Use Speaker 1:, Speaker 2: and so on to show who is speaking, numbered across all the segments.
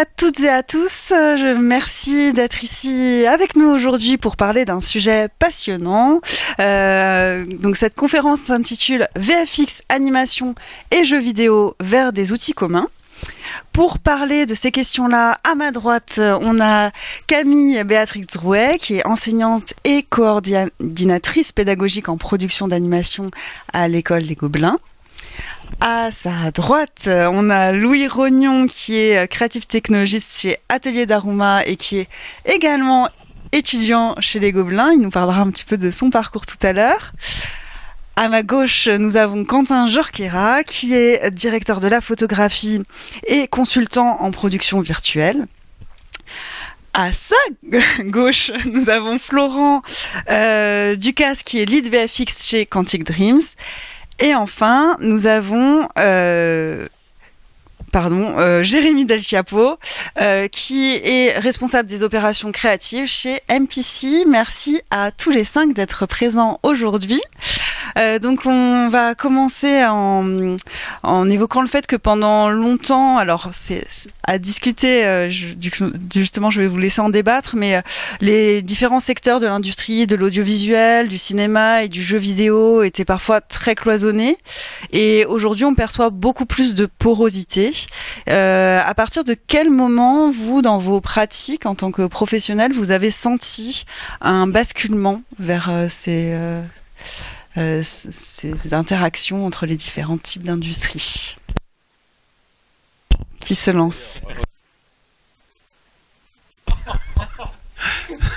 Speaker 1: à toutes et à tous, je merci d'être ici avec nous aujourd'hui pour parler d'un sujet passionnant. Euh, donc cette conférence s'intitule VFX, animation et jeux vidéo vers des outils communs. Pour parler de ces questions-là, à ma droite, on a Camille Béatrix Drouet, qui est enseignante et coordinatrice pédagogique en production d'animation à l'école Les Gobelins. À sa droite, on a Louis Rognon qui est créatif technologiste chez Atelier d'Aruma et qui est également étudiant chez les Gobelins. Il nous parlera un petit peu de son parcours tout à l'heure. À ma gauche, nous avons Quentin Jorquera, qui est directeur de la photographie et consultant en production virtuelle. À sa gauche, nous avons Florent euh, Ducasse, qui est lead VFX chez Quantic Dreams. Et enfin, nous avons euh, pardon, euh, Jérémy Del Chiapo, euh, qui est responsable des opérations créatives chez MPC. Merci à tous les cinq d'être présents aujourd'hui. Euh, donc on va commencer en, en évoquant le fait que pendant longtemps, alors c'est à discuter, euh, justement je vais vous laisser en débattre, mais euh, les différents secteurs de l'industrie, de l'audiovisuel, du cinéma et du jeu vidéo étaient parfois très cloisonnés. Et aujourd'hui on perçoit beaucoup plus de porosité. Euh, à partir de quel moment, vous, dans vos pratiques en tant que professionnel, vous avez senti un basculement vers euh, ces, euh, ces interactions entre les différents types d'industries Qui se lance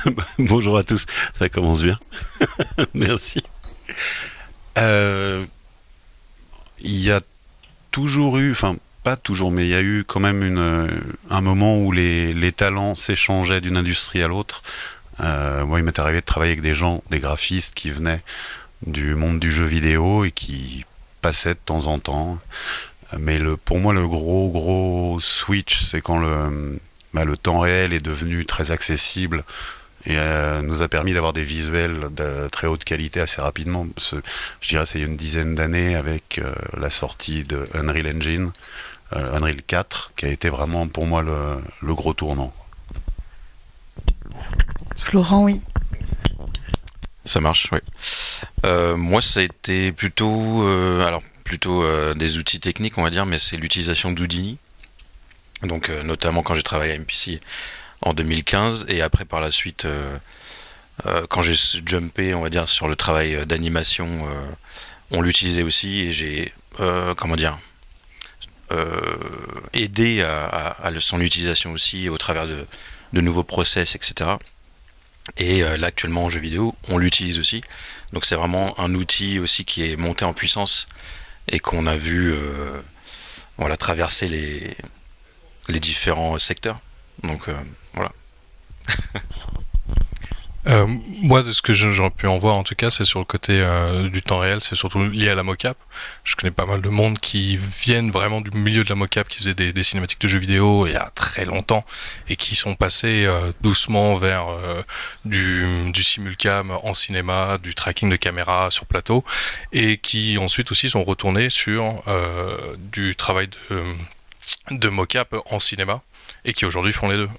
Speaker 2: Bonjour à tous, ça commence bien. Merci. Il y a toujours eu, enfin pas toujours, mais il y a eu quand même euh, un moment où les, talents s'échangeaient d'une industrie à l'autre. Euh, moi, il m'est arrivé de travailler avec des gens, des graphistes qui venaient du monde du jeu vidéo et qui passaient de temps en temps. Mais pour moi, le gros, gros switch, c'est quand le, bah, temps réel est devenu très accessible et euh, nous a permis d'avoir des visuels de très haute qualité assez rapidement. Je dirais c'est une dizaine d'années avec la sortie de Unreal Engine. Euh, Unreal 4, qui a été vraiment pour moi le, gros tournant.
Speaker 1: Laurent, oui.
Speaker 3: Ça marche, oui. Euh, moi, ça a été plutôt, euh, alors plutôt des outils techniques, on va dire, mais c'est l'utilisation d'Houdini. Donc, notamment quand j'ai travaillé à MPC en 2015, et après par la suite, quand j'ai jumpé, on va dire, sur le travail d'animation, on l'utilisait aussi, et j'ai, comment dire, aider à, son utilisation aussi au travers de, nouveaux process, etc. Et euh, là, actuellement, en jeu vidéo, on l'utilise aussi. Donc, c'est vraiment un outil aussi qui est monté en puissance et qu'on a vu euh, voilà, traverser les, les différents secteurs. Donc, voilà.
Speaker 4: Euh, moi, de ce que j'aurais pu en voir, en tout cas, c'est sur le côté euh, du temps réel, c'est surtout lié à la mocap. Je connais pas mal de monde qui viennent vraiment du milieu de la mocap, qui faisaient des, cinématiques de jeux vidéo il y a très longtemps, et qui sont passés euh, doucement vers du, simulcam en cinéma, du tracking de caméra sur plateau, et qui ensuite aussi sont retournés sur du travail de, de mocap en cinéma, et qui aujourd'hui font les deux.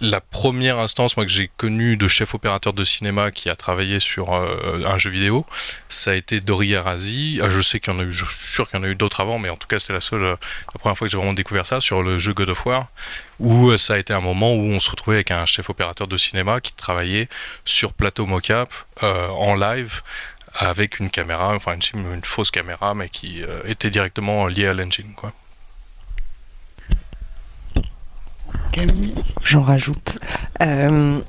Speaker 4: La première instance moi que j'ai connue de chef opérateur de cinéma qui a travaillé sur euh, un jeu vidéo, ça a été Dori Arazi. Ah, je sais qu'il y en a eu, je suis sûr qu'il y en a eu d'autres avant, mais en tout cas c'était la seule, euh, la première fois que j'ai vraiment découvert ça sur le jeu God of War, où euh, ça a été un moment où on se retrouvait avec un chef opérateur de cinéma qui travaillait sur plateau mocap en live avec une caméra, enfin une, une fausse caméra, mais qui était directement liée à l'engine, quoi.
Speaker 1: Camille, j'en rajoute. Euh,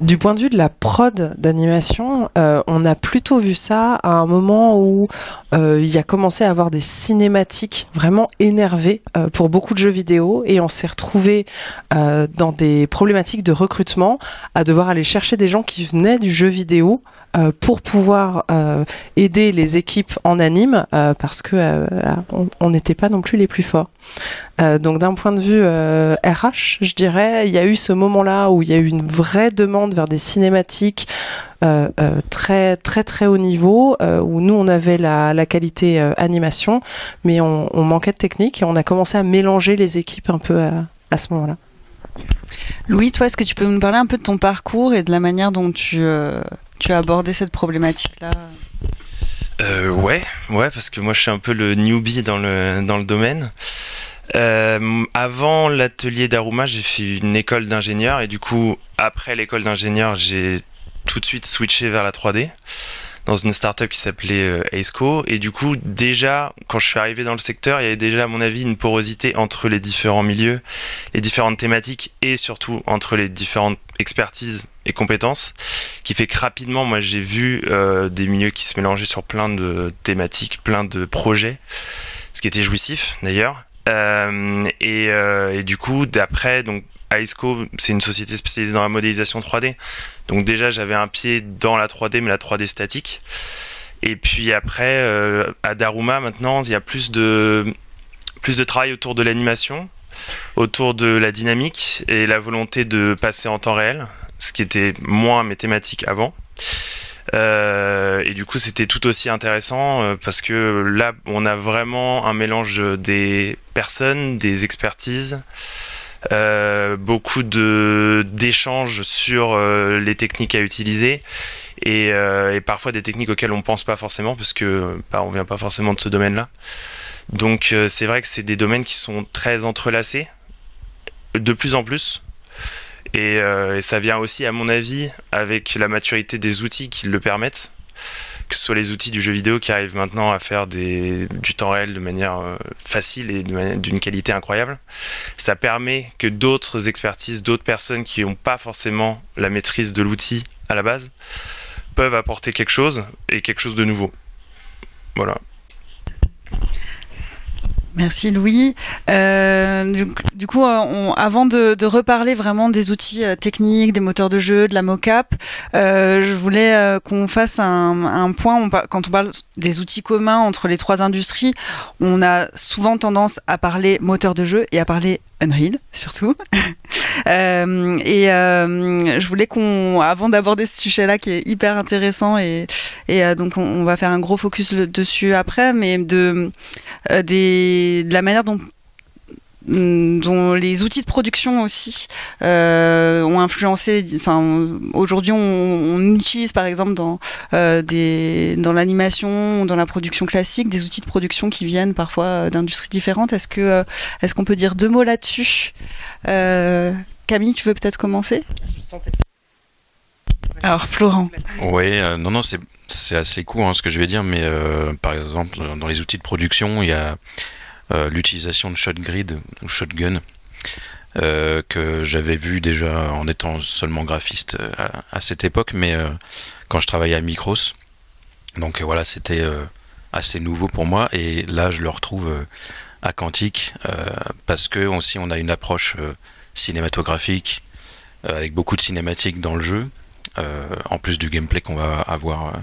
Speaker 1: du point de vue de la prod d'animation, euh, on a plutôt vu ça à un moment où euh, il y a commencé à avoir des cinématiques vraiment énervées pour beaucoup de jeux vidéo et on s'est retrouvé dans des problématiques de recrutement à devoir aller chercher des gens qui venaient du jeu vidéo
Speaker 5: pour pouvoir aider les équipes en anime parce que on n'était pas non plus les plus forts. donc d'un point de vue RH, je dirais, il y a eu ce moment-là où il y a eu une vraie demande vers des cinématiques euh, euh, très très très haut niveau euh, où nous on avait la, qualité animation mais on, manquait de technique et on a commencé à mélanger les équipes un peu à ce moment-là.
Speaker 1: Louis, toi, est-ce que tu peux nous parler un peu de ton parcours et de la manière dont tu, tu as abordé cette problématique-là
Speaker 6: euh, ouais, ouais, parce que moi je suis un peu le newbie dans le, dans le domaine. Euh, avant l'atelier d'Aruma, j'ai fait une école d'ingénieur et du coup, après l'école d'ingénieur, j'ai tout de suite switché vers la 3D dans une startup qui s'appelait euh, Aceco. Et du coup, déjà, quand je suis arrivé dans le secteur, il y avait déjà, à mon avis, une porosité entre les différents milieux, les différentes thématiques et surtout entre les différentes expertises et compétences, qui fait que rapidement, moi, j'ai vu euh, des milieux qui se mélangeaient sur plein de thématiques, plein de projets, ce qui était jouissif d'ailleurs. Euh, et, et, du coup, d'après, donc Aisco, c'est une société spécialisée dans la modélisation 3D. Donc déjà, j'avais un pied dans la 3D, mais la 3D statique. Et puis après, euh, à Daruma, maintenant, il y a plus de, plus de travail autour de l'animation, autour de la dynamique et la volonté de passer en temps réel, ce qui était moins mes thématiques avant. Euh, et du coup, c'était tout aussi intéressant euh, parce que là, on a vraiment un mélange des personnes, des expertises, beaucoup de d'échanges sur euh, les techniques à utiliser et, euh, et, parfois des techniques auxquelles on pense pas forcément parce que bah, on vient pas forcément de ce domaine-là. Donc euh, c'est vrai que c'est des domaines qui sont très entrelacés de plus en plus. Et ça vient aussi, à mon avis, avec la maturité des outils qui le permettent que ce soit les outils du jeu vidéo qui arrivent maintenant à faire du temps réel de manière euh, facile et d'une qualité incroyable. Ça permet que d'autres expertises, d'autres personnes qui n'ont pas forcément la maîtrise de l'outil à la base, peuvent apporter quelque chose et quelque chose de nouveau. Voilà.
Speaker 1: Merci Louis. Euh, du, coup, on, avant de, de, reparler vraiment des outils euh, techniques, des moteurs de jeu, de la mocap, euh, je voulais euh, qu'on fasse un, un point. Quand on parle des outils communs entre les trois industries, on a souvent tendance à parler moteur de jeu et à parler Unreal surtout. euh, et euh, je voulais qu'on, avant d'aborder ce sujet-là qui est hyper intéressant et, et euh, donc on, va faire un gros focus dessus après, mais de, euh, des, de la manière dont dont les outils de production aussi euh, ont influencé. Enfin, aujourd'hui, on, on, utilise par exemple dans euh, des dans l'animation, dans la production classique, des outils de production qui viennent parfois d'industries différentes. Est-ce que euh, est-ce qu'on peut dire deux mots là-dessus? Euh, Camille, tu veux peut-être commencer? Alors, Florent.
Speaker 3: Oui, euh, non, non, c'est c'est assez court hein, ce que je vais dire, mais euh, par exemple, dans les outils de production, il y a euh, l'utilisation de shotgrid ou shotgun euh, que j'avais vu déjà en étant seulement graphiste à, à cette époque, mais euh, quand je travaillais à Micros. Donc voilà, c'était assez nouveau pour moi et là je le retrouve à Quantique parce que aussi on a une approche cinématographique avec beaucoup de cinématiques dans le jeu, en plus du gameplay qu'on va avoir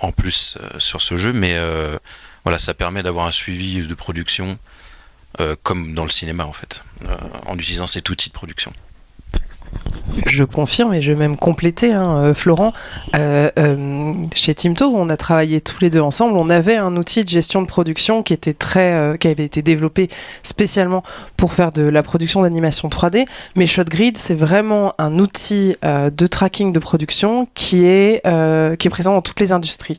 Speaker 3: en plus sur ce jeu, mais voilà, ça permet d'avoir un suivi de production euh, comme dans le cinéma en fait, euh, en utilisant cet outil de production.
Speaker 5: Je confirme et je vais même compléter, hein, Florent. Euh, euh, chez Timto, on a travaillé tous les deux ensemble. On avait un outil de gestion de production qui était très, euh, qui avait été développé spécialement pour faire de la production d'animation 3D. Mais ShotGrid, c'est vraiment un outil euh, de tracking de production qui est euh, qui est présent dans toutes les industries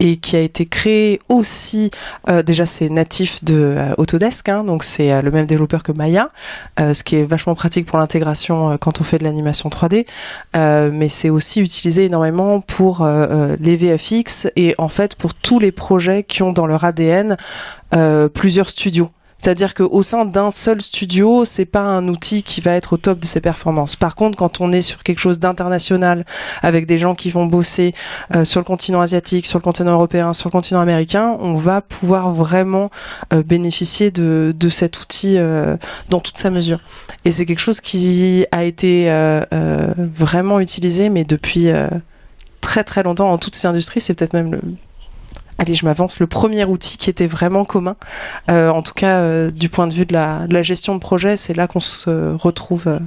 Speaker 5: et qui a été créé aussi. euh, déjà, c'est natif de Autodesk, hein, donc c'est le même développeur que Maya, ce qui est vachement pratique pour l'intégration quand on fait de l'animation 3D, euh, mais c'est aussi utilisé énormément pour euh, les VFX et en fait pour tous les projets qui ont dans leur ADN euh, plusieurs studios. C'est-à-dire qu'au sein d'un seul studio, c'est pas un outil qui va être au top de ses performances. Par contre, quand on est sur quelque chose d'international, avec des gens qui vont bosser euh, sur le continent asiatique, sur le continent européen, sur le continent américain, on va pouvoir vraiment euh, bénéficier de, cet outil euh, dans toute sa mesure. Et c'est quelque chose qui a été vraiment utilisé, mais depuis très très longtemps en toutes ces industries. C'est peut-être même le, allez, je m'avance, le premier outil qui était vraiment commun. Euh, en tout cas, euh, du point de vue de la, gestion de projet, c'est là qu'on se retrouve, euh,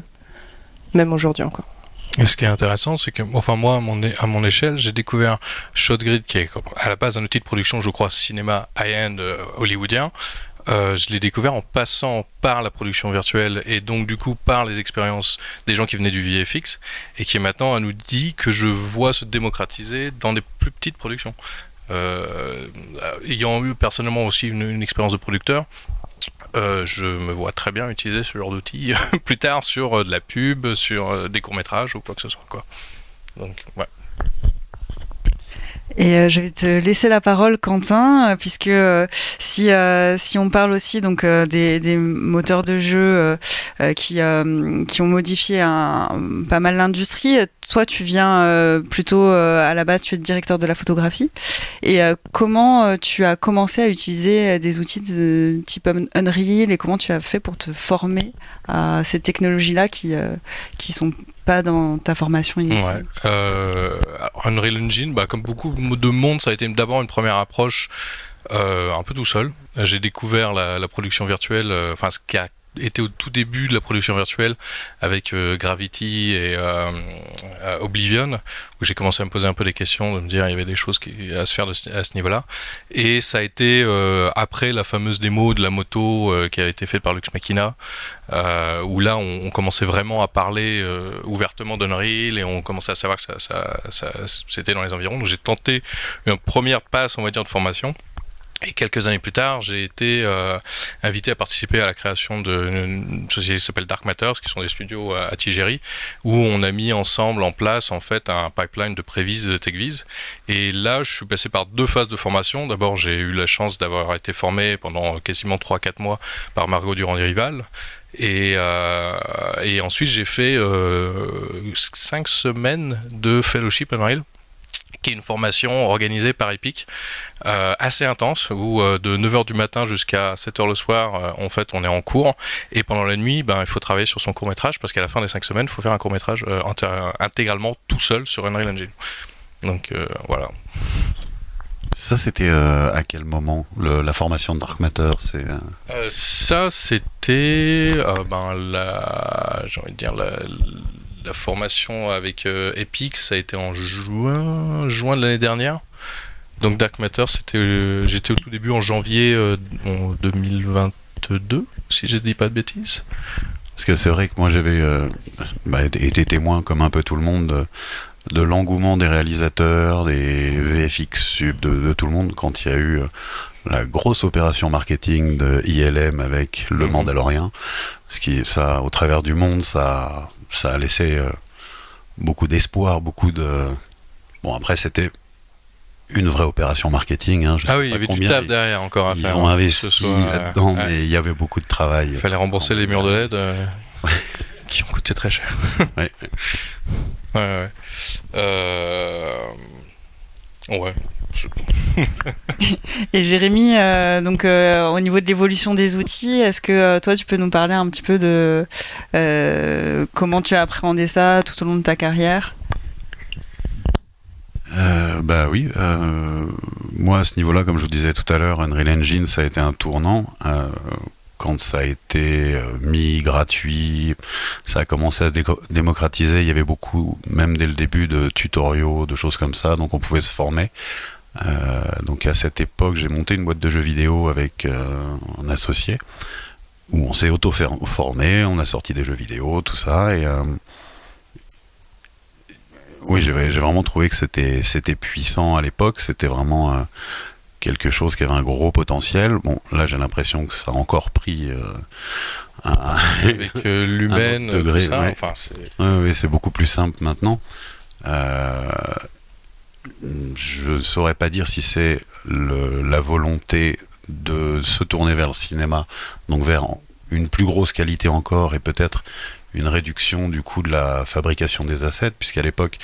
Speaker 5: même aujourd'hui encore.
Speaker 4: Et ce qui est intéressant, c'est que, enfin moi, à mon, échelle, j'ai découvert ShotGrid, qui est à la base un outil de production, je crois, cinéma high-end hollywoodien. Je l'ai découvert en passant par la production virtuelle et donc du coup par les expériences des gens qui venaient du VFX et qui maintenant un outil que je vois se démocratiser dans des plus petites productions. Euh, ayant eu personnellement aussi une, expérience de producteur, euh, je me vois très bien utiliser ce genre d'outil plus tard sur euh, de la pub, sur des courts métrages ou quoi que ce soit. Quoi. Donc, ouais.
Speaker 1: Et euh, je vais te laisser la parole, Quentin, euh, puisque euh, si si on parle aussi donc des, des moteurs de jeu qui qui ont modifié un, pas mal l'industrie, toi tu viens plutôt à la base tu es directeur de la photographie. Et comment tu as commencé à utiliser des outils de type Un- Unreal et comment tu as fait pour te former à ces technologies-là qui qui sont pas dans ta formation initiale?
Speaker 4: Euh, Unreal Engine, bah, comme beaucoup de monde, ça a été d'abord une première approche euh, un peu tout seul. J'ai découvert la, la production virtuelle, euh, enfin ce qui a été au tout début de la production virtuelle avec euh, Gravity et euh, euh, Oblivion, où j'ai commencé à me poser un peu des questions, de me dire il y avait des choses à se faire à ce niveau-là. Et ça a été après la fameuse démo de la moto qui a été faite par Lux Machina, où là on, commençait vraiment à parler ouvertement d'Unreal et on commençait à savoir que ça- c'était dans les environs. Donc j'ai tenté une première passe, on va dire, de formation. Et quelques années plus tard, j'ai été euh, invité à participer à la création d'une société qui s'appelle Dark Matters, qui sont des studios à, à Tigéry, où on a mis ensemble en place en fait un pipeline de prévis et de techvis. Et là, je suis passé par deux phases de formation. D'abord, j'ai eu la chance d'avoir été formé pendant quasiment 3-4 mois par Margot Durand-Rival. Et, euh, et ensuite, j'ai fait euh, 5 semaines de fellowship Unreal qui est une formation organisée par Epic, euh, assez intense, où euh, de 9h du matin jusqu'à 7h le soir, euh, en fait, on est en cours, et pendant la nuit, ben, il faut travailler sur son court-métrage, parce qu'à la fin des 5 semaines, il faut faire un court-métrage euh, inté- intégralement tout seul sur Unreal Engine. Donc voilà.
Speaker 2: Ça, c'était euh, à quel moment le- la formation de Dark Matter? C'est Euh,
Speaker 4: ça, c'était euh, ben, la, j'ai envie de dire la, la formation avec euh, Epic, ça a été en juin, juin de l'année dernière. Donc Dark Matter, c'était, euh, j'étais au tout début en janvier euh, en 2022, si je dis pas de bêtises.
Speaker 2: Parce que c'est vrai que moi j'avais euh, bah, été témoin, comme un peu tout le monde, de, l'engouement des réalisateurs, des VFX sub, de, de tout le monde quand il y a eu euh, la grosse opération marketing de ILM avec Le
Speaker 4: Mhm.
Speaker 2: Mandalorien. Ce qui, ça, au travers du monde, ça, ça a laissé euh, beaucoup d'espoir, beaucoup de. Bon, après, c'était une vraie opération marketing. Hein, je sais
Speaker 4: Ah oui, il y avait du taf
Speaker 2: ils-
Speaker 4: derrière encore à
Speaker 2: Ils
Speaker 4: faire.
Speaker 2: ont
Speaker 4: hein,
Speaker 2: investi
Speaker 4: euh,
Speaker 2: là-dedans,
Speaker 4: ouais.
Speaker 2: mais il y avait beaucoup de travail.
Speaker 4: Il fallait rembourser les murs de LED euh, qui ont coûté très cher.
Speaker 2: Ouais.
Speaker 4: Ouais, ouais. Euh... Ouais. Je-
Speaker 1: Et Jérémy, euh, donc euh, au niveau de l'évolution des outils, est-ce que euh, toi tu peux nous parler un petit peu de euh, comment tu as appréhendé ça tout au long de ta carrière?
Speaker 2: Euh, bah oui, euh, moi à ce niveau-là, comme je vous disais tout à l'heure, Unreal Engine, ça a été un tournant. Euh, quand ça a été mis gratuit, ça a commencé à se démocratiser. Il y avait beaucoup, même dès le début, de tutoriaux, de choses comme ça, donc on pouvait se former. Euh, donc à cette époque, j'ai monté une boîte de jeux vidéo avec euh, un associé où on s'est auto-formé, on a sorti des jeux vidéo, tout ça, et euh, oui, j'ai vraiment trouvé que c'était puissant à l'époque. C'était vraiment euh, quelque chose qui avait un gros potentiel. Bon, là, j'ai l'impression que ça a encore pris. euh, un-
Speaker 4: Avec l'humaine,
Speaker 2: degré,
Speaker 4: tout ça,
Speaker 2: ouais.
Speaker 4: enfin, c'est...
Speaker 2: Ouais, ouais, c'est beaucoup plus simple maintenant. Je ne saurais pas dire si c'est la volonté de se tourner vers le cinéma, donc vers une plus grosse qualité encore et peut-être une réduction du coût de la fabrication des assets, puisqu'à l'époque,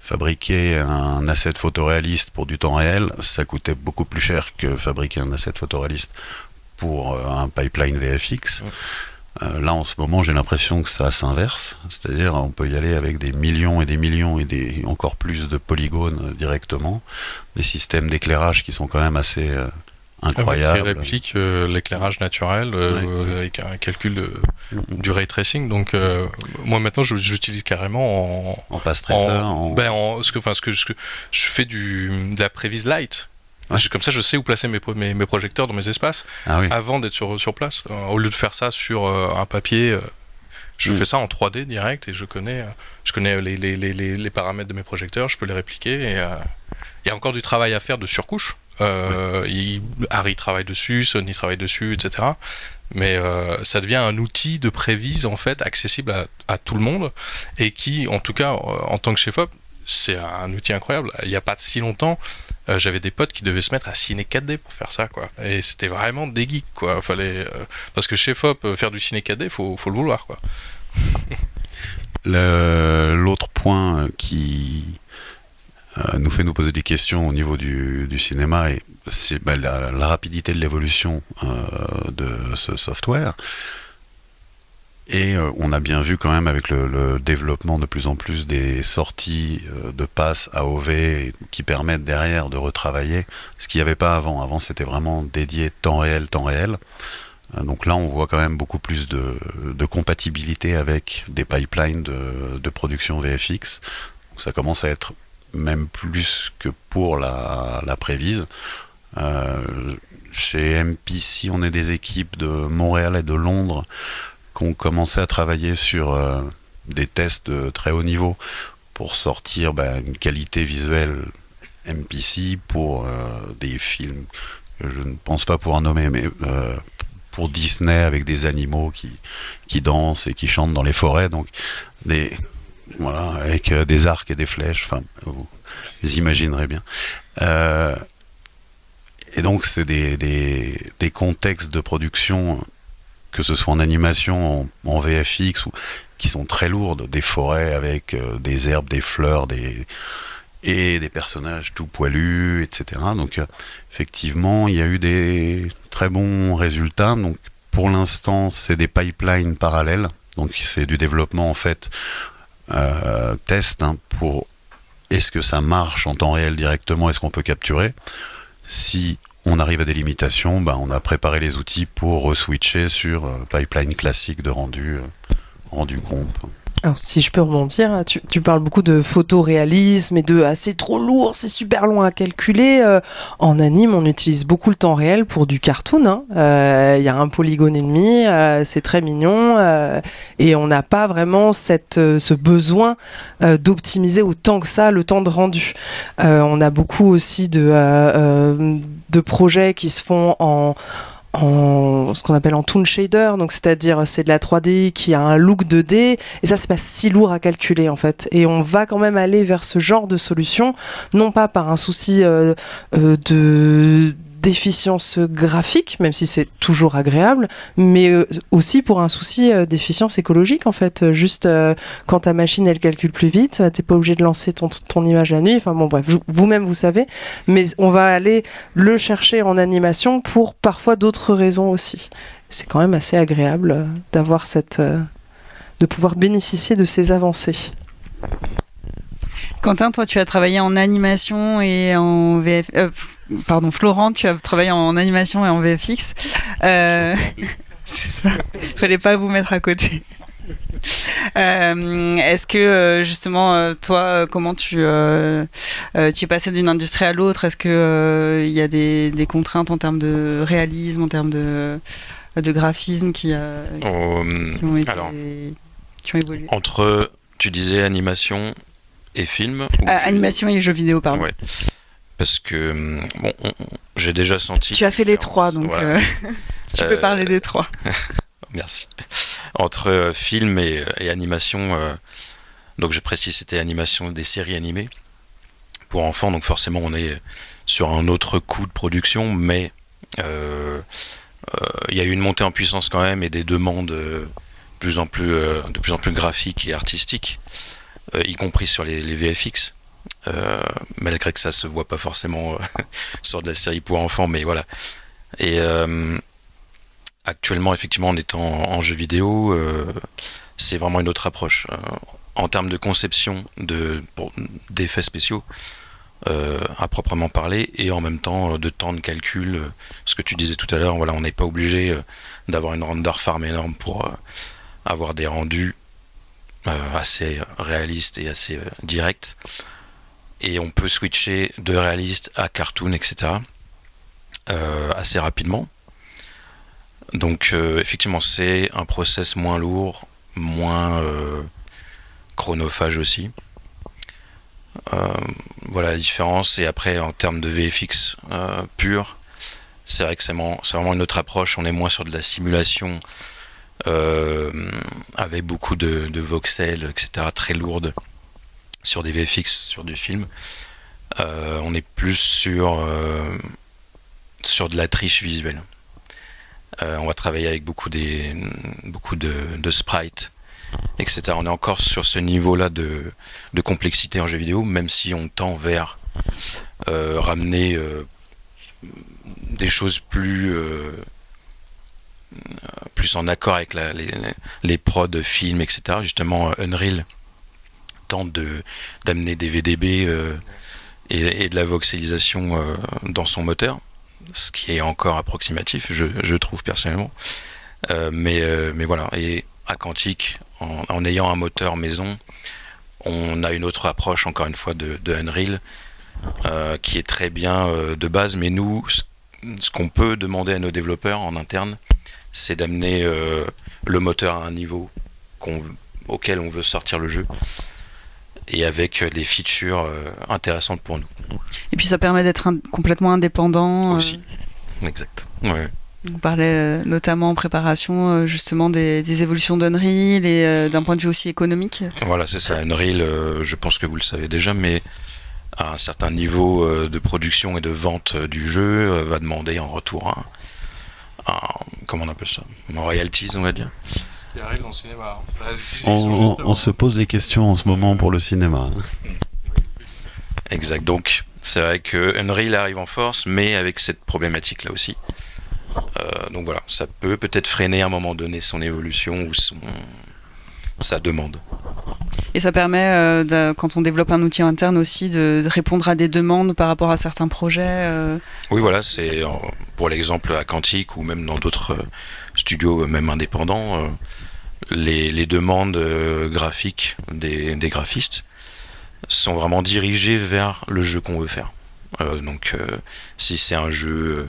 Speaker 2: fabriquer un asset photoréaliste pour du temps réel, ça coûtait beaucoup plus cher que fabriquer un asset photoréaliste pour euh, un pipeline VFX. Euh, là, en ce moment, j'ai l'impression que ça s'inverse, c'est-à-dire on peut y aller avec des millions et des millions et des encore plus de polygones directement, des systèmes d'éclairage qui sont quand même assez euh, incroyables.
Speaker 4: Qui répliquent euh, l'éclairage naturel
Speaker 2: Ouais.
Speaker 4: avec un calcul de-
Speaker 2: Mhm.
Speaker 4: du ray tracing. Donc euh, moi maintenant, j'utilise carrément en,
Speaker 2: En passe tracer,
Speaker 4: en,
Speaker 2: en...
Speaker 4: ben, en- ce que, enfin, ce que, ce que je fais du de la prévise light. Je- Comme ça, je sais où placer mes, pro- mes, mes projecteurs dans mes espaces
Speaker 2: ah oui.
Speaker 4: avant d'être sur, sur place. Au lieu de faire ça sur euh, un papier, euh, je
Speaker 2: Mm.
Speaker 4: fais ça en 3D direct et je connais, euh, je connais les, les, les, les, les paramètres de mes projecteurs, je peux les répliquer. Et euh, il y a encore du travail à faire de surcouche. Euh, il- Harry travaille dessus, Sony travaille dessus, etc. Mais euh, ça devient un outil de prévise en fait accessible à, à tout le monde et qui, en tout cas, en tant que chef op, c'est un outil incroyable. Il n'y a pas si longtemps, euh, j'avais des potes qui devaient se mettre à ciné 4D pour faire ça, quoi. Et c'était vraiment des geeks, quoi. Fallait, euh, parce que chez FOP, euh, faire du ciné 4D, faut, faut le vouloir, quoi.
Speaker 2: L'autre point qui nous fait nous poser des questions au niveau du, du cinéma, c'est bah, la, rapidité de l'évolution de ce software. Et euh, on a bien vu quand même avec le, le développement de plus en plus des sorties euh, de passes AOV qui permettent derrière de retravailler, ce qu'il n'y avait pas avant. Avant c'était vraiment dédié temps réel, temps réel. Euh, Donc là, on voit quand même beaucoup plus de, de compatibilité avec des pipelines de, de production VFX. Donc ça commence à être même plus que pour la, la prévise. Euh, chez MPC, on est des équipes de Montréal et de Londres qui ont commencé à travailler sur euh, des tests de très haut niveau pour sortir bah, une qualité visuelle MPC pour euh, des films que je ne pense pas pouvoir nommer, mais euh, pour Disney avec des animaux qui, qui dansent et qui chantent dans les forêts. Donc, des, voilà, avec des arcs et des flèches. Vous, vous imaginerez bien. Et donc, c'est des, des contextes de production, que ce soit en animation, en, VFX, ou, qui sont très lourdes. Des forêts avec euh, des herbes, des fleurs, des et des personnages tout poilus, etc. Donc euh, effectivement, il y a eu des très bons résultats. Donc pour l'instant, c'est des pipelines parallèles. Donc c'est du développement en fait euh, test hein, pour est-ce que ça marche en temps réel directement, est-ce qu'on peut capturer. Si on arrive à des limitations, ben, on a préparé les outils pour re-switcher sur euh, pipeline classique de rendu, euh, rendu comp.
Speaker 5: Alors, si je peux rebondir, tu, tu parles beaucoup de photoréalisme et de ah, c'est trop lourd, c'est super loin à calculer. Euh, en anime, on utilise beaucoup le temps réel pour du cartoon. hein. Euh, Il y a un polygone et demi, euh, c'est très mignon, euh, et on n'a pas vraiment cette, euh, ce besoin euh, d'optimiser autant que ça le temps de rendu. On a beaucoup aussi de, de projets qui se font en en ce qu'on appelle en toon shader, donc c'est-à-dire c'est de la 3D qui a un look 2D et ça c'est pas si lourd à calculer en fait. Et on va quand même aller vers ce genre de solution, non pas par un souci euh, euh, de d'efficience graphique, même si c'est toujours agréable, mais euh, aussi pour un souci euh, d'efficience écologique en fait. Euh, Juste quand ta machine elle calcule plus vite, t'es pas obligé de lancer ton, ton image la nuit. Enfin bon bref, vous- vous-même vous savez, mais on va aller le chercher en animation pour parfois d'autres raisons aussi. C'est quand même assez agréable d'avoir cette, de pouvoir bénéficier de ces avancées.
Speaker 1: Quentin, toi, tu as travaillé en animation et en VF. Pardon, Florent, tu as travaillé en animation et en VFX. Euh, c'est ça. Il fallait pas vous mettre à côté. Euh, Est-ce que euh, justement, euh, toi, comment tu euh, tu es passé d'une industrie à l'autre? Est-ce que il y a des, des contraintes en termes de réalisme, en termes de, de graphisme qui, qui ont été,
Speaker 3: alors,
Speaker 1: qui ont évolué?
Speaker 3: entre, tu disais animation et film. ou
Speaker 1: Ah, Animation et jeux vidéo, pardon.
Speaker 3: Ouais. Parce que hum, bon, on- on- j'ai déjà senti.
Speaker 1: Tu as fait les trois, donc
Speaker 3: Voilà.
Speaker 1: euh, tu peux
Speaker 3: Euh,
Speaker 1: parler des trois.
Speaker 3: Merci. Entre euh, film et, et animation, donc je précise, c'était animation des séries animées pour enfants, donc forcément on est sur un autre coût de production, mais euh, euh, il y a eu une montée en puissance quand même et des demandes euh, plus en plus, de plus en plus graphiques et artistiques, y compris sur les, les VFX. Euh, malgré que ça se voit pas forcément euh, sur de la série pour enfants, mais voilà. Et, euh, actuellement, effectivement, en étant en jeu vidéo, c'est vraiment une autre approche. en termes de conception de, d'effets spéciaux, à proprement parler, et en même temps de temps de calcul, ce que tu disais tout à l'heure, voilà, on n'est pas obligé d'avoir une render farm énorme pour avoir des rendus assez réalistes et assez directs et on peut switcher de réaliste à cartoon, etc. Euh, assez rapidement. Donc euh, effectivement c'est un process moins lourd, moins euh, chronophage aussi. voilà la différence. Et après en termes de VFX pur, c'est vrai que c'est vraiment, une autre approche. On est moins sur de la simulation avec beaucoup de, de voxels, etc. très lourde sur des VFX, sur du film. Euh, on est plus sur, euh, sur de la triche visuelle. Euh, on va travailler avec beaucoup, des, beaucoup de, sprites, etc. On est encore sur ce niveau-là de, de, complexité en jeu vidéo, même si on tend vers ramener des choses plus, plus en accord avec les, les prods films, etc. Justement, Unreal tente de d'amener des VDB euh, et, de la voxelisation euh, dans son moteur, ce qui est encore approximatif, je, trouve personnellement. Euh, mais, mais voilà, et à Quantique, en, ayant un moteur maison, on a une autre approche, encore une fois, de, Unreal, qui est très bien de base, mais nous, ce, qu'on peut demander à nos développeurs en interne, c'est d'amener le moteur à un niveau auquel on veut sortir le jeu et avec des features euh, intéressantes pour nous.
Speaker 1: Et puis ça permet d'être complètement indépendant.
Speaker 3: Euh. Aussi, exact. Ouais.
Speaker 1: On parlait euh, notamment en préparation justement des, évolutions d'Unreal et d'un point de vue aussi économique.
Speaker 3: Voilà, c'est ça. Unreal, je pense que vous le savez déjà, mais à un certain niveau de production et de vente du jeu va demander en retour un, un comment on appelle ça, un royalties, on va dire
Speaker 2: qui arrive dans le cinéma. On, se pose les questions en ce moment pour le cinéma.
Speaker 3: Exact. Donc, c'est vrai que Unreal arrive en force, mais avec cette problématique là aussi. Euh, donc voilà, ça peut peut-être freiner à un moment donné son évolution ou son, sa demande.
Speaker 1: Et ça permet, euh, quand on développe un outil interne aussi, de, répondre à des demandes par rapport à certains projets. Euh.
Speaker 3: Oui, voilà, c'est pour l'exemple à Quantique ou même dans d'autres studios, même indépendants les, demandes euh, graphiques des, graphistes sont vraiment dirigées vers le jeu qu'on veut faire. Euh, donc euh, si c'est un jeu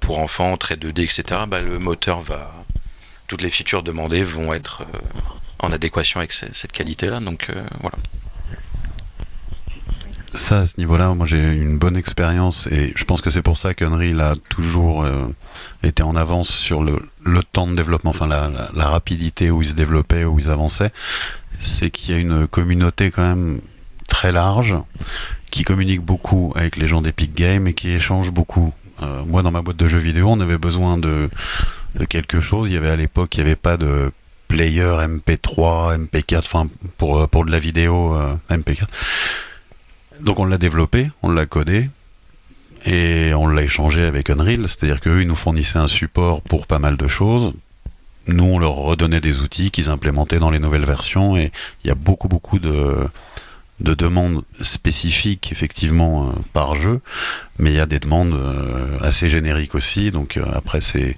Speaker 3: pour enfants, très 2D, etc., bah, le moteur va... Toutes les features demandées vont être en adéquation avec cette qualité-là. Donc voilà.
Speaker 2: Ça, à ce niveau-là, moi j'ai une bonne expérience et je pense que c'est pour ça qu'Unreal a toujours euh, été en avance sur le, temps de développement, enfin la, rapidité où ils se développaient, où ils avançaient. C'est qu'il y a une communauté quand même très large qui communique beaucoup avec les gens d'Epic Games et qui échange beaucoup. Euh, moi, dans ma boîte de jeux vidéo, on avait besoin de, quelque chose. Il y avait à l'époque, il n'y avait pas de player MP3, MP4, enfin pour, pour de la vidéo euh, MP4 donc on l'a développé, on l'a codé, et on l'a échangé avec Unreal, c'est-à-dire qu'eux, ils nous fournissaient un support pour pas mal de choses. Nous, on leur redonnait des outils qu'ils implémentaient dans les nouvelles versions, et il y a beaucoup, beaucoup de, de demandes spécifiques, effectivement, euh, par jeu, mais il y a des demandes euh, assez génériques aussi, donc euh, après, c'est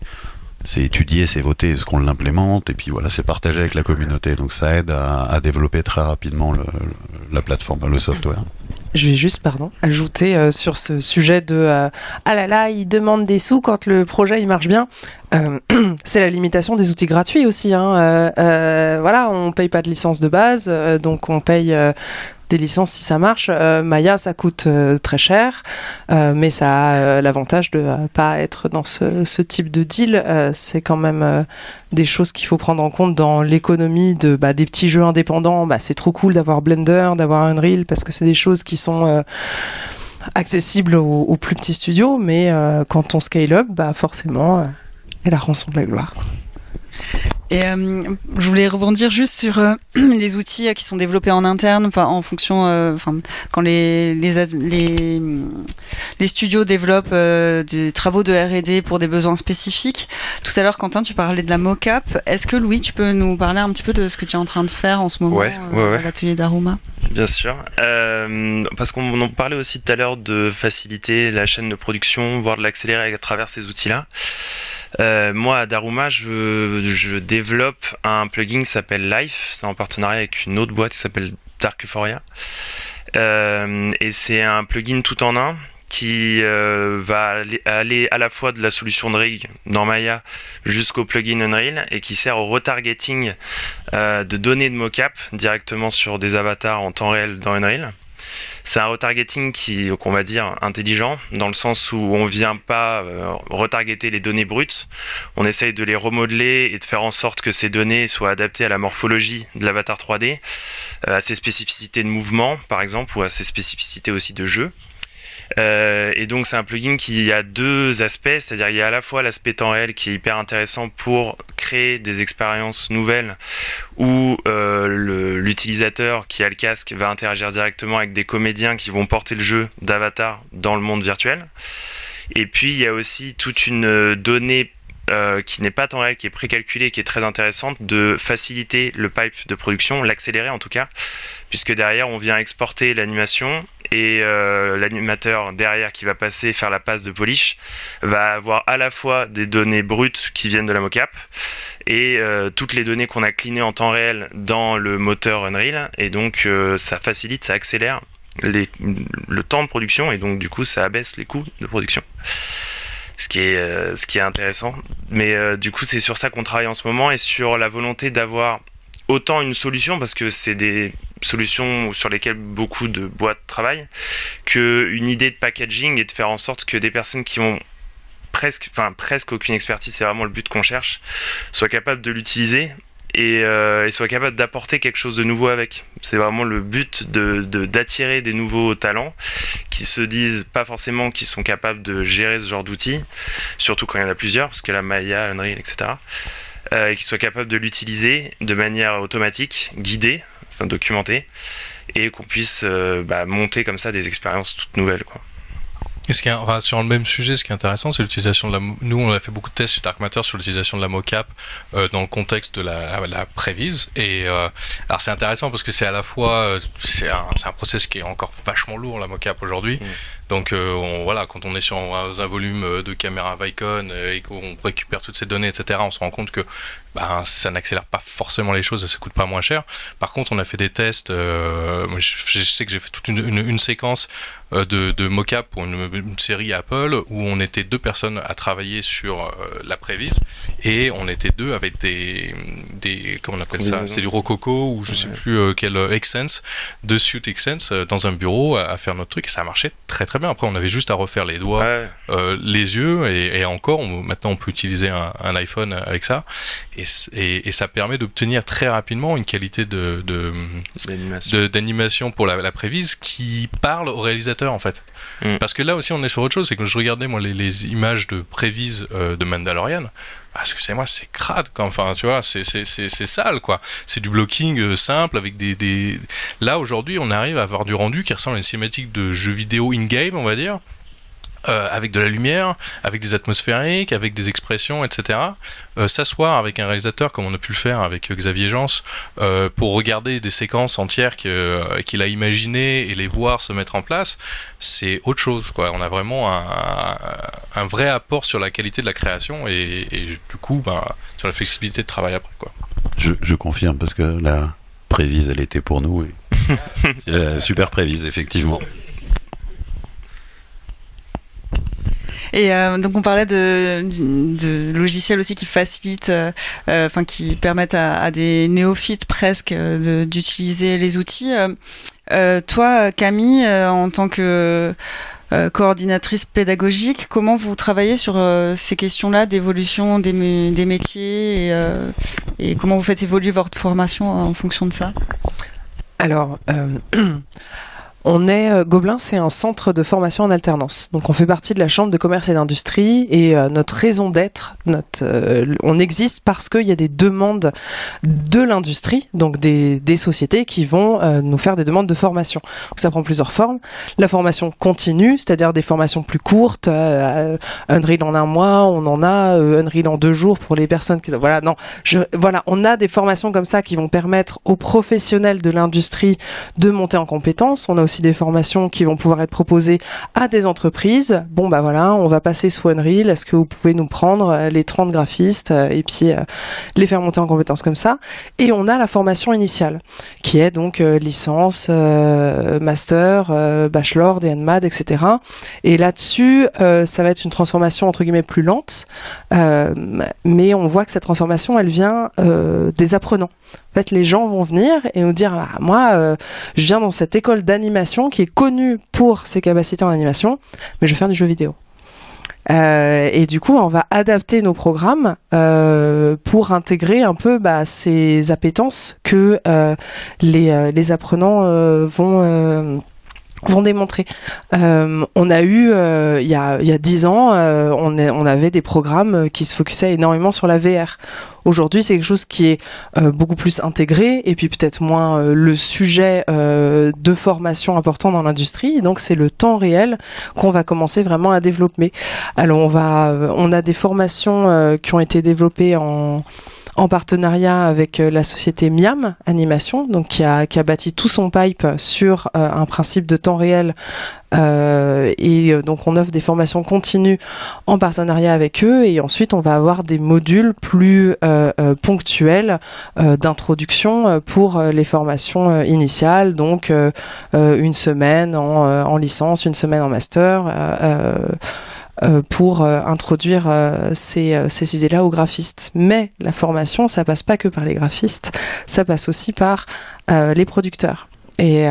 Speaker 2: c'est étudier, c'est voter, est-ce qu'on l'implémente, et puis voilà, c'est partagé avec la communauté. Donc ça aide à, développer très rapidement la plateforme, le software.
Speaker 5: Je vais juste, pardon, ajouter euh, sur ce sujet de euh, ah là là, ils demandent des sous quand le projet il marche bien. Euh, c'est la limitation des outils gratuits aussi. Hein. voilà, on paye pas de licence de base, donc on paye des licences si ça marche. Euh, Maya, ça coûte euh, très cher, euh, mais ça a l'avantage de pas être dans ce, type de deal. c'est quand même des choses qu'il faut prendre en compte dans l'économie de bah, des petits jeux indépendants. Bah, c'est trop cool d'avoir Blender, d'avoir Unreal, parce que c'est des choses qui sont accessibles aux, plus petits studios, mais quand on scale up, bah, forcément, elle a rançon de la gloire.
Speaker 1: Et euh, je voulais rebondir juste sur euh, les outils qui sont développés en interne, enfin en fonction, euh, enfin quand les les, les les studios développent des travaux de R&D pour des besoins spécifiques. Tout à l'heure, Quentin, tu parlais de la mocap. Est-ce que Louis, tu peux nous parler un petit peu de ce que tu es en train de faire en ce moment
Speaker 6: ouais, ouais, ouais.
Speaker 1: à l'atelier d'Aruma?
Speaker 6: Bien sûr, parce qu'on en parlait aussi tout à l'heure de faciliter la chaîne de production, voire de l'accélérer à travers ces outils-là. Euh, moi, à Daruma, je, développe un plugin qui s'appelle Life. C'est en partenariat avec une autre boîte qui s'appelle Dark Euphoria. Euh, et c'est un plugin tout en un qui euh, va aller, à la fois de la solution de rig dans Maya jusqu'au plugin Unreal et qui sert au retargeting de données de mocap directement sur des avatars en temps réel dans Unreal. C'est un retargeting qui, qu'on va dire, intelligent, dans le sens où on vient pas euh, retargeter les données brutes, on essaye de les remodeler et de faire en sorte que ces données soient adaptées à la morphologie de l'avatar 3D, euh, à ses spécificités de mouvement, par exemple, ou à ses spécificités aussi de jeu. Euh, et donc c'est un plugin qui a deux aspects, c'est-à-dire il y a à la fois l'aspect temps réel qui est hyper intéressant pour créer des expériences nouvelles où euh, l'utilisateur qui a le casque va interagir directement avec des comédiens qui vont porter le jeu d'avatar dans le monde virtuel. Et puis il y a aussi toute une donnée euh, qui n'est pas temps réel, qui est précalculée, qui est très intéressante, de faciliter le pipe de production, l'accélérer en tout cas, puisque derrière on vient exporter l'animation et euh, l'animateur derrière qui va passer faire la passe de polish va avoir à la fois des données brutes qui viennent de la mocap et euh, toutes les données qu'on a cleanées en temps réel dans le moteur Unreal et donc euh, ça facilite, ça accélère le temps de production et donc du coup ça abaisse les coûts de production ce qui est, ce qui est intéressant. Mais du coup, c'est sur ça qu'on travaille en ce moment et sur la volonté d'avoir autant une solution, parce que c'est des solutions sur lesquelles beaucoup de boîtes travaillent, qu'une idée de packaging et de faire en sorte que des personnes qui ont presque, enfin presque aucune expertise, c'est vraiment le but qu'on cherche, soient capables de l'utiliser et, euh, soient capables d'apporter quelque chose de nouveau avec. C'est vraiment le but de d'attirer des nouveaux talents qui se disent pas forcément qu'ils sont capables de gérer ce genre d'outils, surtout quand il y en a plusieurs, parce que la Maya, Unreal, etc. Euh, et qui soient capables de l'utiliser de manière automatique, guidée, enfin documentée, et qu'on puisse euh, bah, monter comme ça des expériences toutes nouvelles. Quoi.
Speaker 4: Et ce qui est, enfin, sur le même sujet, ce qui est intéressant, c'est l'utilisation de la. Nous, on a fait beaucoup de tests chez Dark Matter sur l'utilisation de la mocap euh, dans le contexte de la, la prévise. Et euh, alors, c'est intéressant parce que c'est à la fois. Euh, c'est un, un process qui est encore vachement lourd, la mocap aujourd'hui. Mmh. Donc on, voilà, quand on est sur un, un volume de caméra Vicon et qu'on récupère toutes ces données, etc., on se rend compte que ben, ça n'accélère pas forcément les choses et ça coûte pas moins cher. Par contre, on a fait des tests. Euh, je, je, sais que j'ai fait toute une, une, une séquence euh, de, de mocap pour une, une, série Apple où on était deux personnes à travailler sur euh, la prévise et on était deux avec des, des comment on appelle ça C'est du Rococo ou je ouais. sais plus euh, quel Xsense, de Suite Xsense dans un bureau à, à, faire notre truc et ça marchait très très bien. Après, on avait juste à refaire les doigts, ouais. les yeux et, et encore, on, maintenant on peut utiliser un, un iPhone avec ça et, et, et ça permet d'obtenir très rapidement une qualité de, d'animation de, pour la, la, prévise qui parle au réalisateur en fait. Mm. Parce que là aussi on est sur autre chose, c'est que je regardais moi les, les images de prévise euh, de Mandalorian. Parce que c'est moi, c'est crade, quoi. enfin, tu vois, c'est sale, quoi. C'est du blocking euh, simple avec des, des... Là, aujourd'hui, on arrive à avoir du rendu qui ressemble à une cinématique de jeu vidéo in-game, on va dire, euh, avec de la lumière, avec des atmosphériques, avec des expressions, etc. Euh, S'asseoir avec un réalisateur, comme on a pu le faire avec Xavier Jans, euh, pour regarder des séquences entières qu'il qu a imaginées et les voir se mettre en place, c'est autre chose. Quoi. On a vraiment un, un, vrai apport sur la qualité de la création et, et du coup, ben, sur la flexibilité de travail après. Quoi.
Speaker 2: Je, je confirme, parce que la prévise, elle était pour nous. Et... c'est la super prévise, effectivement.
Speaker 1: Et euh, donc on parlait de, de, logiciels aussi qui facilitent, euh, enfin qui permettent à, à, des néophytes presque euh, d'utiliser les outils. Euh, toi, Camille, en tant que coordinatrice pédagogique, comment vous travaillez sur ces questions-là d'évolution des, des, métiers et, et, comment vous faites évoluer votre formation en fonction de ça?
Speaker 5: Alors on est euh, Gobelin, c'est un centre de formation en alternance. Donc on fait partie de la chambre de commerce et d'industrie et euh, notre raison d'être, notre, euh, on existe parce qu'il y a des demandes de l'industrie, donc des, des, sociétés qui vont nous faire des demandes de formation. Donc ça prend plusieurs formes. La formation continue, c'est-à-dire des formations plus courtes, Unreal en un mois, on en a Unreal en deux jours pour les personnes qui, voilà, non, voilà, on a des formations comme ça qui vont permettre aux professionnels de l'industrie de monter en compétences. On a des formations qui vont pouvoir être proposées à des entreprises. Bon, bah voilà, on va passer sous Unreal. Est-ce que vous pouvez nous prendre euh, les 30 graphistes euh, et puis euh, les faire monter en compétences comme ça? Et on a la formation initiale, qui est donc licence, master, bachelor, DNMAD, etc. Et là-dessus, ça va être une transformation entre guillemets plus lente, mais on voit que cette transformation, elle vient des apprenants. En fait, les gens vont venir et nous dire, ah, moi, euh, je viens dans cette école d'animation qui est connue pour ses capacités en animation, mais je vais faire du jeu vidéo. Euh, et du coup, on va adapter nos programmes euh, pour intégrer un peu bah, ces appétences que les, apprenants vont démontrer. On a eu il y a il y a dix ans, on avait des programmes qui se focusaient énormément sur la VR. Aujourd'hui, c'est quelque chose qui est beaucoup plus intégré et puis peut-être moins le sujet de formation important dans l'industrie. Donc, c'est le temps réel qu'on va commencer vraiment à développer. Alors, on va, on a des formations qui ont été développées en en partenariat avec euh, la société Miam Animation, donc qui a, qui a bâti tout son pipe sur euh, un principe de temps réel. Euh, et donc on offre des formations continues en partenariat avec eux et ensuite on va avoir des modules plus ponctuels d'introduction pour les formations initiales, donc une semaine en, en, licence, une semaine en master euh, pour euh, introduire euh, ces, ces idées-là aux graphistes. Mais la formation, ça passe pas que par les graphistes, ça passe aussi par les producteurs. Et,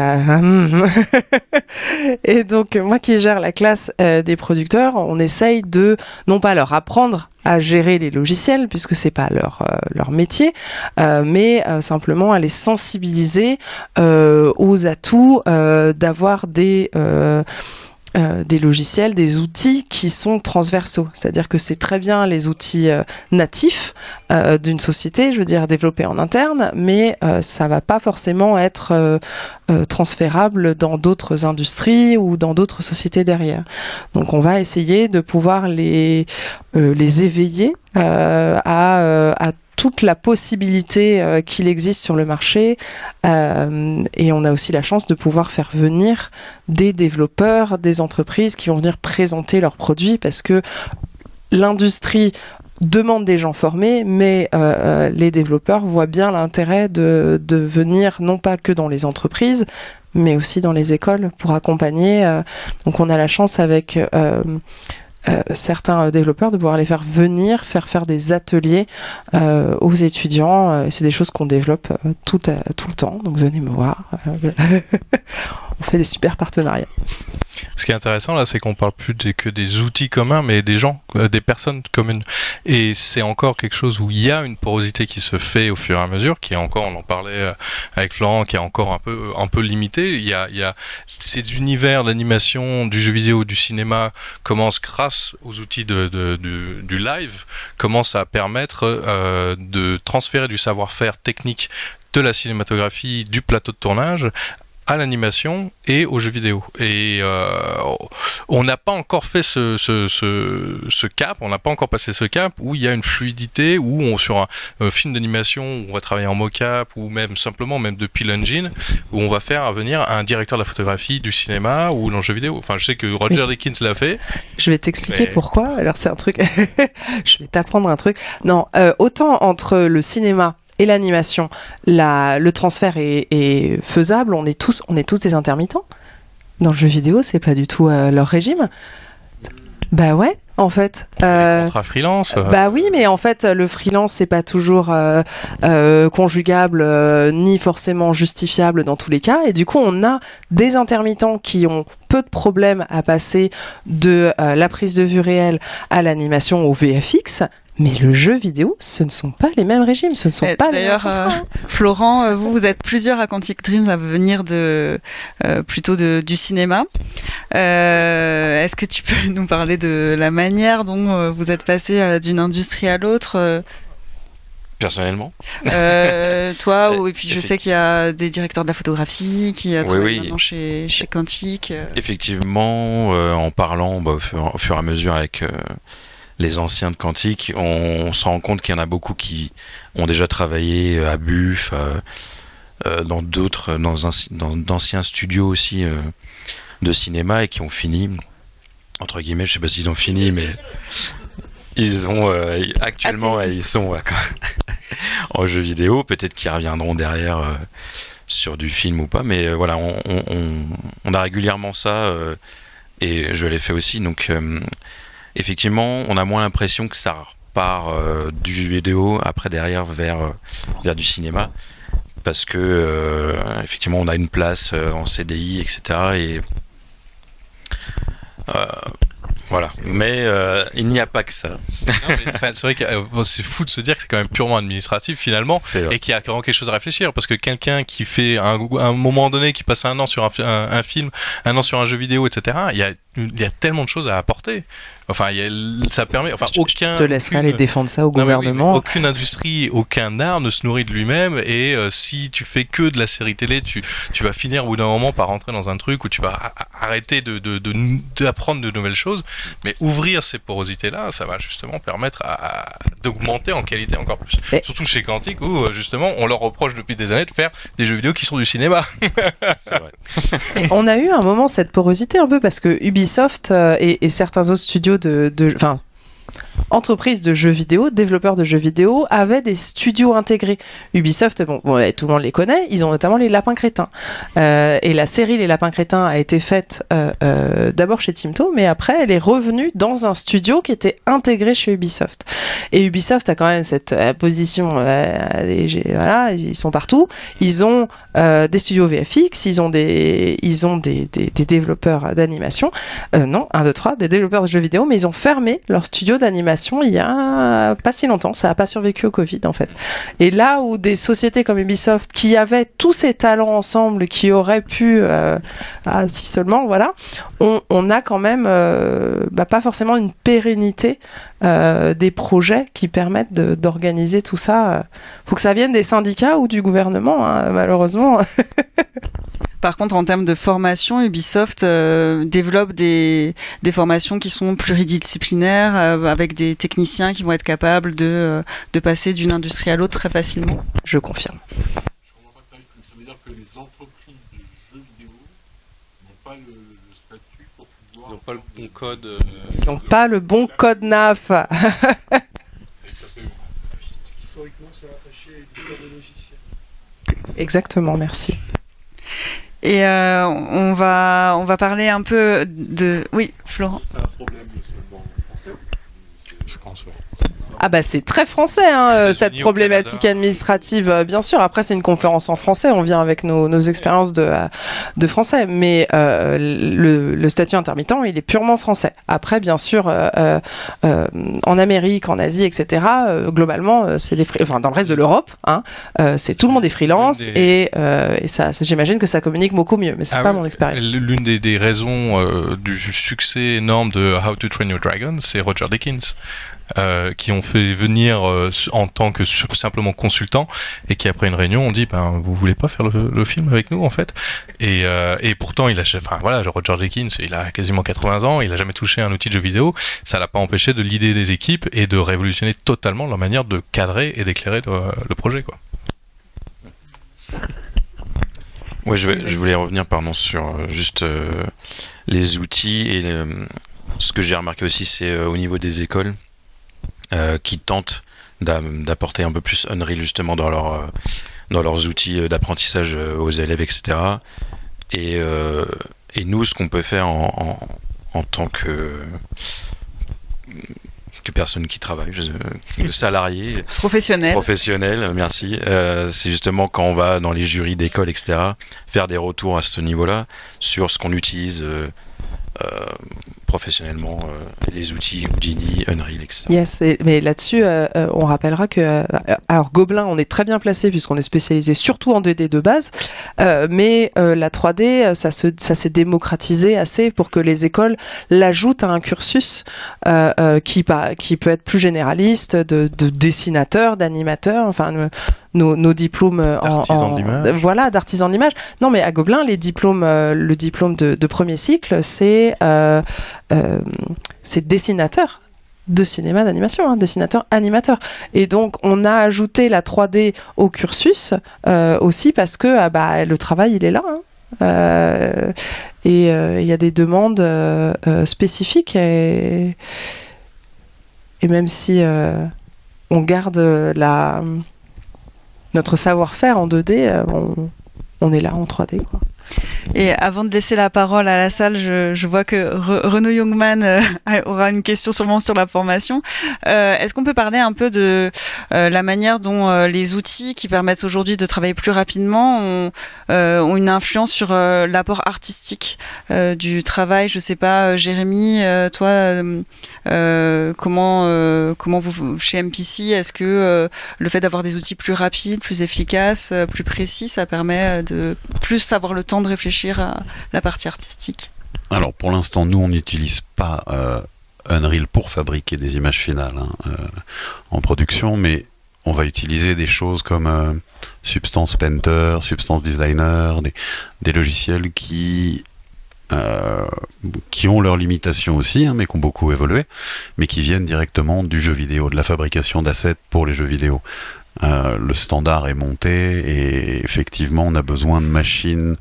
Speaker 5: et donc moi qui gère la classe des producteurs, on essaye de non pas leur apprendre à gérer les logiciels puisque c'est pas leur leur métier, mais simplement à les sensibiliser aux atouts d'avoir des euh, des logiciels, des outils qui sont transversaux. C'est-à-dire que c'est très bien les outils euh, natifs euh, d'une société, je veux dire développés en interne, mais ça va pas forcément être transférable dans d'autres industries ou dans d'autres sociétés derrière. Donc on va essayer de pouvoir les les éveiller à, à toute la possibilité euh, qu'il existe sur le marché euh, et on a aussi la chance de pouvoir faire venir des développeurs, des entreprises qui vont venir présenter leurs produits parce que l'industrie demande des gens formés, mais euh, les développeurs voient bien l'intérêt de, de, venir non pas que dans les entreprises, mais aussi dans les écoles pour accompagner. donc on a la chance avec euh, certains euh, développeurs de pouvoir les faire venir, faire faire des ateliers euh, aux étudiants. c'est des choses qu'on développe tout, tout le temps, donc venez me voir. on fait des super partenariats.
Speaker 4: Ce qui est intéressant là, c'est qu'on parle plus que des outils communs, mais des gens, des personnes communes. Et c'est encore quelque chose où il y a une porosité qui se fait au fur et à mesure, qui est encore, on en parlait avec Florent, qui est encore un peu, un peu limité. Il y a, il y a ces univers d'animation, du jeu vidéo, du cinéma commencent grâce aux outils du live, commence à permettre euh, de transférer du savoir-faire technique de la cinématographie, du plateau de tournage à l'animation et aux jeux vidéo. Et euh, on n'a pas encore fait ce, ce, ce, cap, on n'a pas encore passé ce cap où il y a une fluidité, où on, sur un, film d'animation, on va travailler en mocap ou même simplement, même depuis l'engine, où on va faire venir un directeur de la photographie du cinéma ou dans jeu vidéo. Enfin, je sais que Roger Dickens l'a fait.
Speaker 5: Je vais t'expliquer pourquoi. Alors, c'est un truc. je vais t'apprendre un truc. Non, euh, autant entre le cinéma et l'animation, le transfert est, faisable. On est tous, on est tous des intermittents. Dans le jeu vidéo, c'est pas du tout euh, leur régime. Bah ouais, en fait.
Speaker 4: Euh, freelance. Euh.
Speaker 5: Bah oui, mais en fait, le freelance c'est pas toujours euh conjugable ni forcément justifiable dans tous les cas. Et du coup, on a des intermittents qui ont peu de problèmes à passer de la prise de vue réelle à l'animation au VFX, Mais le jeu vidéo, ce ne sont pas les mêmes régimes, ce ne sont
Speaker 1: Eh,
Speaker 5: pas les mêmes
Speaker 1: D'ailleurs, euh. Florent, euh, vous, vous êtes plusieurs à Quantic Dreams à venir de, euh, plutôt de, du cinéma. Euh, Est-ce que tu peux nous parler de la manière dont euh, vous êtes passé euh, d'une industrie à l'autre euh,
Speaker 3: Personnellement,
Speaker 1: euh, Toi, ou- et puis je sais qu'il y a des directeurs de la photographie qui
Speaker 3: Oui,
Speaker 1: travaillent
Speaker 3: oui.
Speaker 1: maintenant chez, chez Quantic. euh.
Speaker 3: effectivement, euh, en parlant bah, au, fur, au fur et à mesure avec euh, les anciens de Quantique, on, on se rend compte qu'il y en a beaucoup qui ont déjà travaillé euh, à Buff, euh, euh, dans d'autres, dans, d'anciens studios aussi euh, de cinéma et qui ont fini, entre guillemets, je sais pas s'ils ont fini, mais ils ont euh, actuellement ils sont en jeu vidéo. Peut-être qu'ils reviendront derrière sur du film ou pas, mais voilà, on, on- a régulièrement ça et je l'ai fait aussi. Donc effectivement, on a moins l'impression que ça repart euh, du jeu vidéo après derrière vers euh, vers du cinéma parce que euh, effectivement on a une place en CDI etc et voilà mais euh, il n'y a pas que ça
Speaker 4: c'est vrai que euh, c'est fou de se dire que c'est quand même purement administratif finalement. Et qu'il y a vraiment quelque chose à réfléchir parce que quelqu'un qui fait un, un moment donné qui passe un an sur un- un film, un an sur un jeu vidéo, etc. Il y a, il y a tellement de choses à apporter. Enfin, il y a- ça permet. Enfin, aucun.
Speaker 5: Je te laisserai
Speaker 4: aucune-
Speaker 5: aller défendre ça au
Speaker 4: Non, mais oui, mais
Speaker 5: gouvernement.
Speaker 4: aucune industrie, aucun art ne se nourrit de lui-même. Et euh, si tu fais que de la série télé, tu, tu vas finir au bout d'un moment par rentrer dans un truc où tu vas arrêter de, de, de- d'apprendre de nouvelles choses. Mais ouvrir ces porosités-là, ça va justement permettre à, à- d'augmenter en qualité encore plus. Surtout chez Quantic où euh, justement on leur reproche depuis des années de faire des jeux vidéo qui sont du cinéma.
Speaker 3: c'est vrai
Speaker 5: On a eu un moment cette porosité un peu parce que Ubisoft euh, et, et certains autres studios de, de- enfin, entreprises de jeux vidéo, développeurs de jeux vidéo, avaient des studios intégrés. Ubisoft, bon, tout le monde les connaît, ils ont notamment les Lapins Crétins. Euh, et la série Les Lapins Crétins a été faite euh, euh, d'abord chez Timto, mais après elle est revenue dans un studio qui était intégré chez Ubisoft. Et Ubisoft a quand même cette position, voilà, ils sont partout. Ils ont des studios VFX, ils ont des, ils ont des, développeurs d'animation. Non, un, deux, trois, des développeurs de jeux vidéo, mais ils ont fermé leur studio d'animation il y a pas si longtemps. Ça a pas survécu au Covid, en fait. Et là où des sociétés comme Ubisoft, qui avaient tous ces talents ensemble, qui auraient pu, euh, ah, si seulement, voilà, on, on a quand même euh, bah, pas forcément une pérennité euh, des projets qui permettent d'organiser tout ça. Faut que ça vienne des syndicats ou du gouvernement, hein, malheureusement.
Speaker 1: Par contre, en termes de formation, Ubisoft euh, développe des, des formations qui sont pluridisciplinaires, euh, avec des techniciens qui vont être capables de, euh, de passer d'une industrie à l'autre très facilement.
Speaker 5: Je confirme.
Speaker 7: Ça veut dire que les entreprises de jeux vidéo n'ont pas le, le statut pour pouvoir.
Speaker 4: Ils n'ont pas le bon code. euh,
Speaker 5: Ils n'ont pas le bon code NAF.
Speaker 7: Historiquement, c'est attaché logiciel.
Speaker 5: Exactement, merci.
Speaker 1: Et euh, on va on va parler un peu de oui Florent.
Speaker 7: C'est un problème seulement français.
Speaker 4: Je pense, ouais.
Speaker 5: Ah bah c'est très français hein, euh, cette problématique administrative. euh, bien sûr, après c'est une conférence en français, on vient avec nos, nos expériences de, de français, mais euh, le, le statut intermittent il est purement français. Après bien sûr, euh, euh, euh, en Amérique, en Asie, etc. euh, globalement, c'est des enfin dans le reste de l'Europe, hein, euh, c'est tout le monde est freelance
Speaker 4: des-
Speaker 5: et, euh, et ça, j'imagine que ça communique beaucoup mieux, mais c'est
Speaker 4: Ah
Speaker 5: pas
Speaker 4: oui.
Speaker 5: mon expérience.
Speaker 4: L'une des, des raisons euh, du succès énorme de How to Train Your Dragon, c'est Roger Dickens. Euh, qui ont fait venir euh, en tant que simplement consultant et qui après une réunion ont dit ben vous voulez pas faire le, film avec nous en fait? Et, euh, et pourtant il a enfin voilà Roger Dickens il a quasiment 80 ans il a jamais touché un outil de jeu vidéo. Ça l'a pas empêché de l'idée des équipes et de révolutionner totalement leur manière de cadrer et d'éclairer le, projet quoi.
Speaker 3: Ouais, je, voulais revenir pardon sur juste les outils et ce que j'ai remarqué aussi c'est au niveau des écoles qui tentent d'a- d'apporter un peu plus Unreal justement dans leur euh, dans leurs outils euh, d'apprentissage euh, aux élèves etc et, euh, et nous ce qu'on peut faire en, en, en tant que que personne qui travaille, salarié,
Speaker 1: Professionnel.
Speaker 3: professionnel, merci. Euh, c'est justement quand on va dans les jurys d'école, etc., faire des retours à ce niveau-là sur ce qu'on utilise euh, euh, professionnellement les outils Houdini, Unreal, etc.
Speaker 5: Yes, mais là-dessus, on rappellera que alors Gobelin, on est très bien placé puisqu'on est spécialisé surtout en 2D de base, mais la 3D, ça se ça s'est démocratisé assez pour que les écoles l'ajoutent à un cursus qui qui peut être plus généraliste de, de dessinateur, d'animateur, enfin nos, nos diplômes
Speaker 4: en, en
Speaker 5: voilà d'artisan d'image. Non, mais à Gobelin, les diplômes, euh, le diplôme de, de premier cycle, c'est euh, euh, c'est dessinateur de cinéma d'animation, hein, dessinateur animateur. Et donc on a ajouté la 3D au cursus euh, aussi parce que ah bah, le travail il est là. Hein. Euh, et il y a des demandes spécifiques et, et même si on garde la notre savoir-faire en 2D, euh, on, est là en 3D. Quoi.
Speaker 1: Et avant de laisser la parole à la salle, je, vois que Renaud Youngman euh, aura une question sûrement sur la formation. Euh, Est-ce qu'on peut parler un peu de euh, la manière dont les outils qui permettent aujourd'hui de travailler plus rapidement ont, une influence sur l'apport artistique du travail? Je sais pas, Jérémy, toi, comment comment vous chez MPC, est-ce que le fait d'avoir des outils plus rapides, plus efficaces, plus précis, ça permet de plus savoir le temps de réfléchir à la partie artistique
Speaker 2: Alors pour l'instant, nous, on n'utilise pas euh, Unreal pour fabriquer des images finales hein, euh, en production, mais on va utiliser des choses comme euh, Substance Painter, Substance Designer, des, logiciels qui qui ont leurs limitations aussi, hein, mais qui ont beaucoup évolué, mais qui viennent directement du jeu vidéo, de la fabrication d'assets pour les jeux vidéo. Euh, le standard est monté et effectivement on a besoin de machines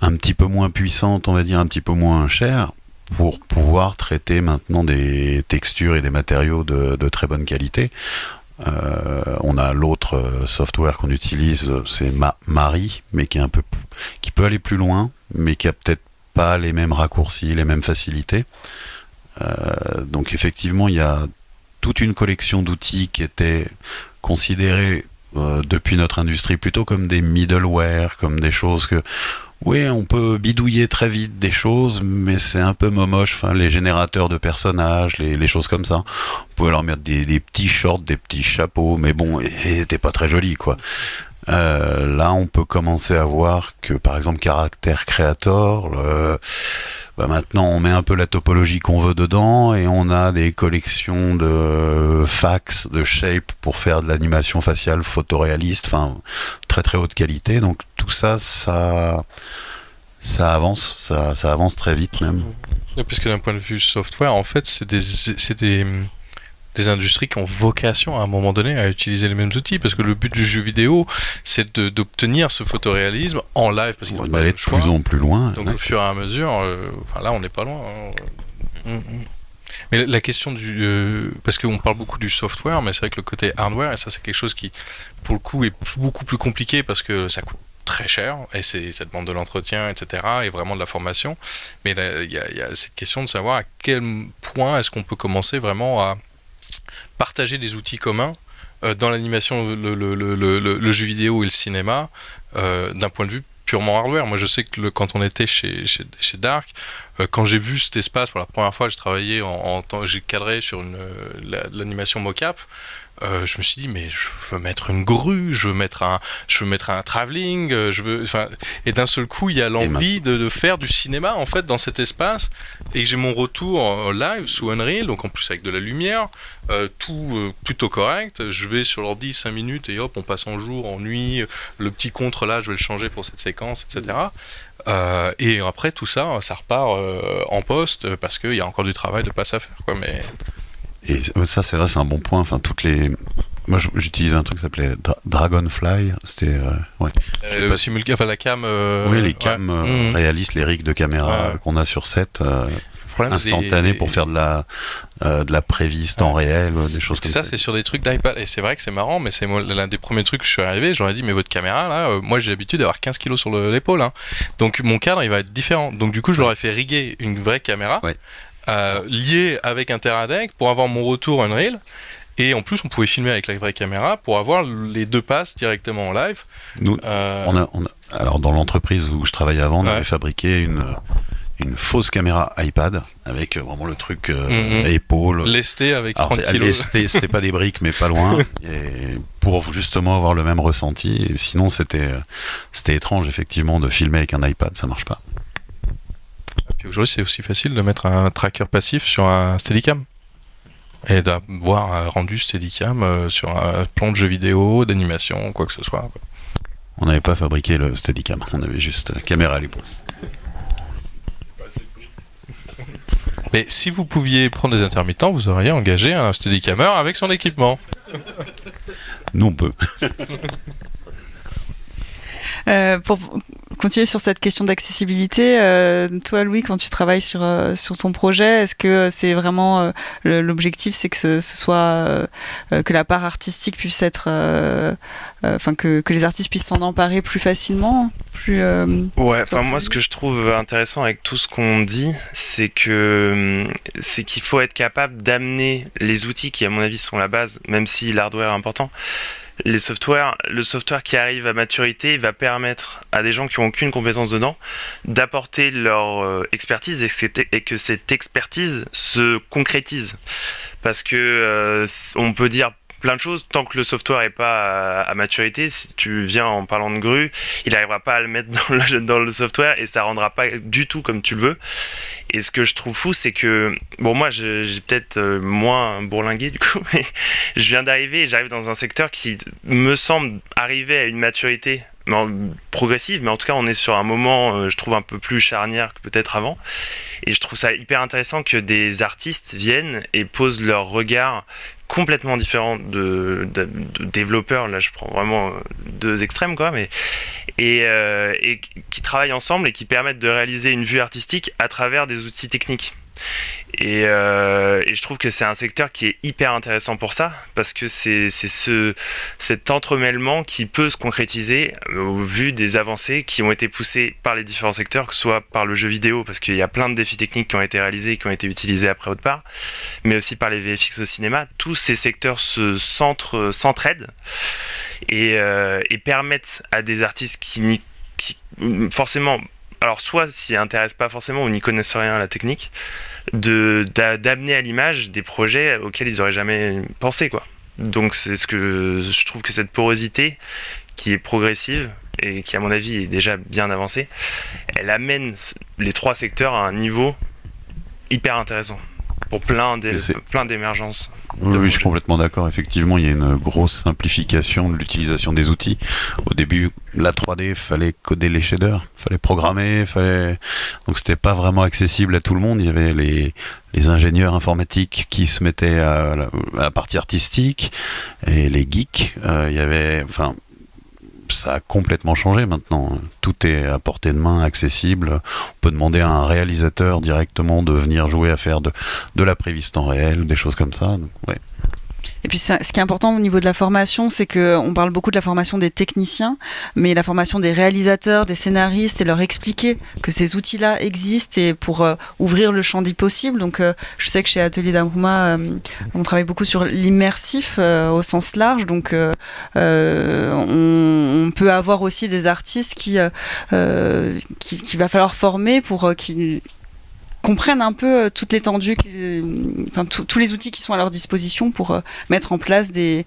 Speaker 2: un petit peu moins puissantes, on va dire un petit peu moins chères pour pouvoir traiter maintenant des textures et des matériaux de, très bonne qualité. Euh, on a l'autre software qu'on utilise, c'est Ma Marie, mais qui peut aller plus loin, mais qui a peut-être pas les mêmes raccourcis, les mêmes facilités. Euh, donc effectivement, il y a toute une collection d'outils qui étaient considérés euh, depuis notre industrie plutôt comme des middleware, comme des choses que oui, on peut bidouiller très vite des choses, mais c'est un peu momoche. Les générateurs de personnages, les, choses comme ça. On pouvait leur mettre des, petits shorts, des petits chapeaux, mais bon, c'était pas très joli, quoi. Euh, là, on peut commencer à voir que, par exemple, Caractère Creator, bah maintenant on met un peu la topologie qu'on veut dedans et on a des collections de fax, de shape pour faire de l'animation faciale photoréaliste, enfin très très haute qualité. Donc tout ça, ça, ça avance, ça, ça avance très vite même.
Speaker 4: Puisque d'un point de vue software, en fait, c'est des, c'est des des industries qui ont vocation à un moment donné à utiliser les mêmes outils parce que le but du jeu vidéo c'est d'obtenir ce photoréalisme en live parce
Speaker 2: qu'il va aller de plus en plus loin
Speaker 4: donc au fur et à mesure euh, enfin là on n'est pas loin hein. mm, mm. mais la question du euh, parce qu'on parle beaucoup du software mais c'est vrai que le côté hardware et ça c'est quelque chose qui pour le coup est beaucoup plus compliqué parce que ça coûte très cher et c'est ça demande de l'entretien etc et vraiment de la formation mais il y, y, a cette question de savoir à quel point est-ce qu'on peut commencer vraiment à partager des outils communs euh, dans l'animation, le, jeu vidéo et le cinéma, euh, d'un point de vue purement hardware. Moi, je sais que quand on était chez, chez, Dark, euh, quand j'ai vu cet espace pour la première fois, j'ai travaillé en, j'ai cadré sur l'animation mocap. Euh, je me suis dit mais je veux mettre une grue, je veux mettre un, je veux mettre un travelling, euh, je veux, enfin, et d'un seul coup il y a l'envie de, de, faire du cinéma en fait dans cet espace et j'ai mon retour live sous Unreal, donc en plus avec de la lumière, euh, tout euh, plutôt correct. Je vais sur l'ordi 5 minutes et hop on passe en jour, en nuit, le petit contre là je vais le changer pour cette séquence, etc. Euh, et après tout ça, ça repart en poste parce qu'il y a encore du travail de passe à faire quoi, mais
Speaker 2: et ça, c'est vrai, c'est un bon point. Enfin, toutes les. Moi, j'utilise un truc qui s'appelait Dra Dragonfly. C'était. Euh, ouais.
Speaker 4: Euh, pas... enfin, la cam. Euh...
Speaker 2: Oui, les cams ouais. mmh. réalistes, les rigs de caméra ouais. qu'on a sur set. instantané des... pour faire de la euh, de la prévise temps réel des choses comme
Speaker 4: ça c'est sur des trucs d'iPad et c'est vrai que c'est marrant mais c'est l'un des premiers trucs que je suis arrivé j'aurais dit mais votre caméra là euh, moi j'ai l'habitude d'avoir 15 kilos sur l'épaule hein. donc mon cadre il va être différent donc du coup je leur ai fait riguer une vraie caméra euh, lié avec un Teradek pour avoir mon retour Unreal. Et en plus, on pouvait filmer avec la vraie caméra pour avoir les deux passes directement en live.
Speaker 2: Nous, euh... on a, on a, alors dans l'entreprise où je travaillais avant, on ouais. avait fabriqué une une fausse caméra iPad avec euh, vraiment le truc euh,
Speaker 4: Mhm.
Speaker 2: épaule.
Speaker 4: Lesté avec
Speaker 2: Alors,
Speaker 4: 30 kilos.
Speaker 2: lesté, c'était pas des briques, mais pas loin. Et pour justement avoir le même ressenti. Et sinon, c'était c'était étrange, effectivement, de filmer avec un iPad, ça marche pas.
Speaker 4: Puis aujourd'hui, c'est aussi facile de mettre un tracker passif sur un Steadicam. Et d'avoir un rendu Steadicam euh, sur un plan de jeu vidéo, d'animation, quoi que ce soit.
Speaker 2: On n'avait pas fabriqué le Steadicam, on avait juste caméra à l'épaule.
Speaker 4: Mais si vous pouviez prendre des intermittents, vous auriez engagé un Steadicammer avec son équipement.
Speaker 2: Nous, on peut.
Speaker 1: Euh, pour continuer sur cette question d'accessibilité, euh, toi Louis, quand tu travailles sur, euh, sur ton projet, est-ce que c'est vraiment euh, l'objectif, c'est que ce, ce soit euh, euh, que la part artistique puisse être, euh, euh, enfin que, que les artistes puissent s'en emparer plus facilement, plus euh,
Speaker 6: Ouais, enfin moi ce que je trouve intéressant avec tout ce qu'on dit, c'est que hum, c'est qu'il faut être capable d'amener les outils qui à mon avis sont la base, même si l'hardware est important. Les softwares, le software qui arrive à maturité va permettre à des gens qui ont aucune compétence dedans d'apporter leur euh, expertise et que, cette- expertise se concrétise. Parce que euh, on peut dire plein de choses tant que le software est pas à, maturité. Si tu viens en parlant de grue, il n'arrivera pas à le mettre dans le, software et ça rendra pas du tout comme tu le veux. Et ce que je trouve fou, c'est que, bon, moi, j'ai peut-être euh, moins bourlingué du coup, mais je viens d'arriver et j'arrive dans un secteur qui me semble arriver à une maturité progressive, mais en tout cas, on est sur un moment, euh, je trouve, un peu plus charnière que peut-être avant. Et je trouve ça hyper intéressant que des artistes viennent et posent leur regard complètement différent de, développeurs. Là, je prends vraiment euh, deux extrêmes, quoi, mais euh, et qui travaillent ensemble et qui permettent de réaliser une vue artistique à travers des outils techniques. Et, euh, et je trouve que c'est un secteur qui est hyper intéressant pour ça, parce que c'est c'est ce, cet entremêlement qui peut se concrétiser euh, au vu des avancées qui ont été poussées par les différents secteurs, que ce soit par le jeu vidéo, parce qu'il y a plein de défis techniques qui ont été réalisés et qui ont été utilisés après autre part, mais aussi par les VFX au cinéma. Tous ces secteurs se centrent, s'entraident et, euh, et permettent à des artistes qui, forcément alors soit s'y intéressent pas forcément ou n'y connaissent rien à la technique de d'amener à l'image des projets auxquels ils auraient jamais pensé quoi. Donc c'est ce que je, je trouve que cette porosité qui est progressive et qui à mon avis est déjà bien avancée elle amène les trois secteurs à un niveau hyper intéressant pour plein d'émergences
Speaker 2: Oui, je suis complètement d'accord. Effectivement, il y a une grosse simplification de l'utilisation des outils. Au début, la 3D, fallait coder les shaders, fallait programmer, fallait. Donc, c'était pas vraiment accessible à tout le monde. Il y avait les, les ingénieurs informatiques qui se mettaient à la, à la partie artistique et les geeks. euh, il y avait, enfin, ça a complètement changé maintenant. Tout est à portée de main, accessible. On peut demander à un réalisateur directement de venir jouer à faire de, la préviste en réel, des choses comme ça. Donc.
Speaker 1: Et puis ce qui est important au niveau de la formation, c'est que on parle beaucoup de la formation des techniciens, mais la formation des réalisateurs, des scénaristes et leur expliquer que ces outils-là existent et pour euh, ouvrir le champ des possibles. Donc euh, je sais que chez Atelier d'Aruma, euh, on travaille beaucoup sur l'immersif euh, au sens large. Donc on, peut avoir aussi des artistes qui qui- va falloir former pour qu'ils comprennent un peu euh, toute l'étendue, enfin tous les outils qui sont à leur disposition pour euh, mettre en place des,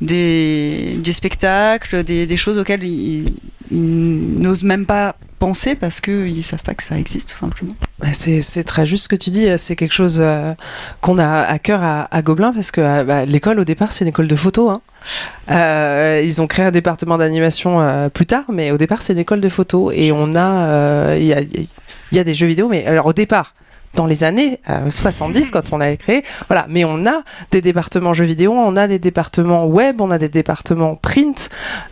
Speaker 1: des, spectacles, des, choses auxquelles ils, n'osent même pas penser parce qu'ils ne savent pas que ça existe tout simplement.
Speaker 5: Ouais, C'est très juste ce que tu dis. C'est quelque chose euh, qu'on a à cœur à, à Gobelin parce que bah, l'école au départ c'est une école de photo. Hein. Ils ont créé un département d'animation plus tard, mais au départ c'est une école de photo et on a il y a des jeux vidéo, mais alors au départ. Dans les années euh, 70, quand on l'avait créé, voilà. Mais on a des départements jeux vidéo, on a des départements web, on a des départements print,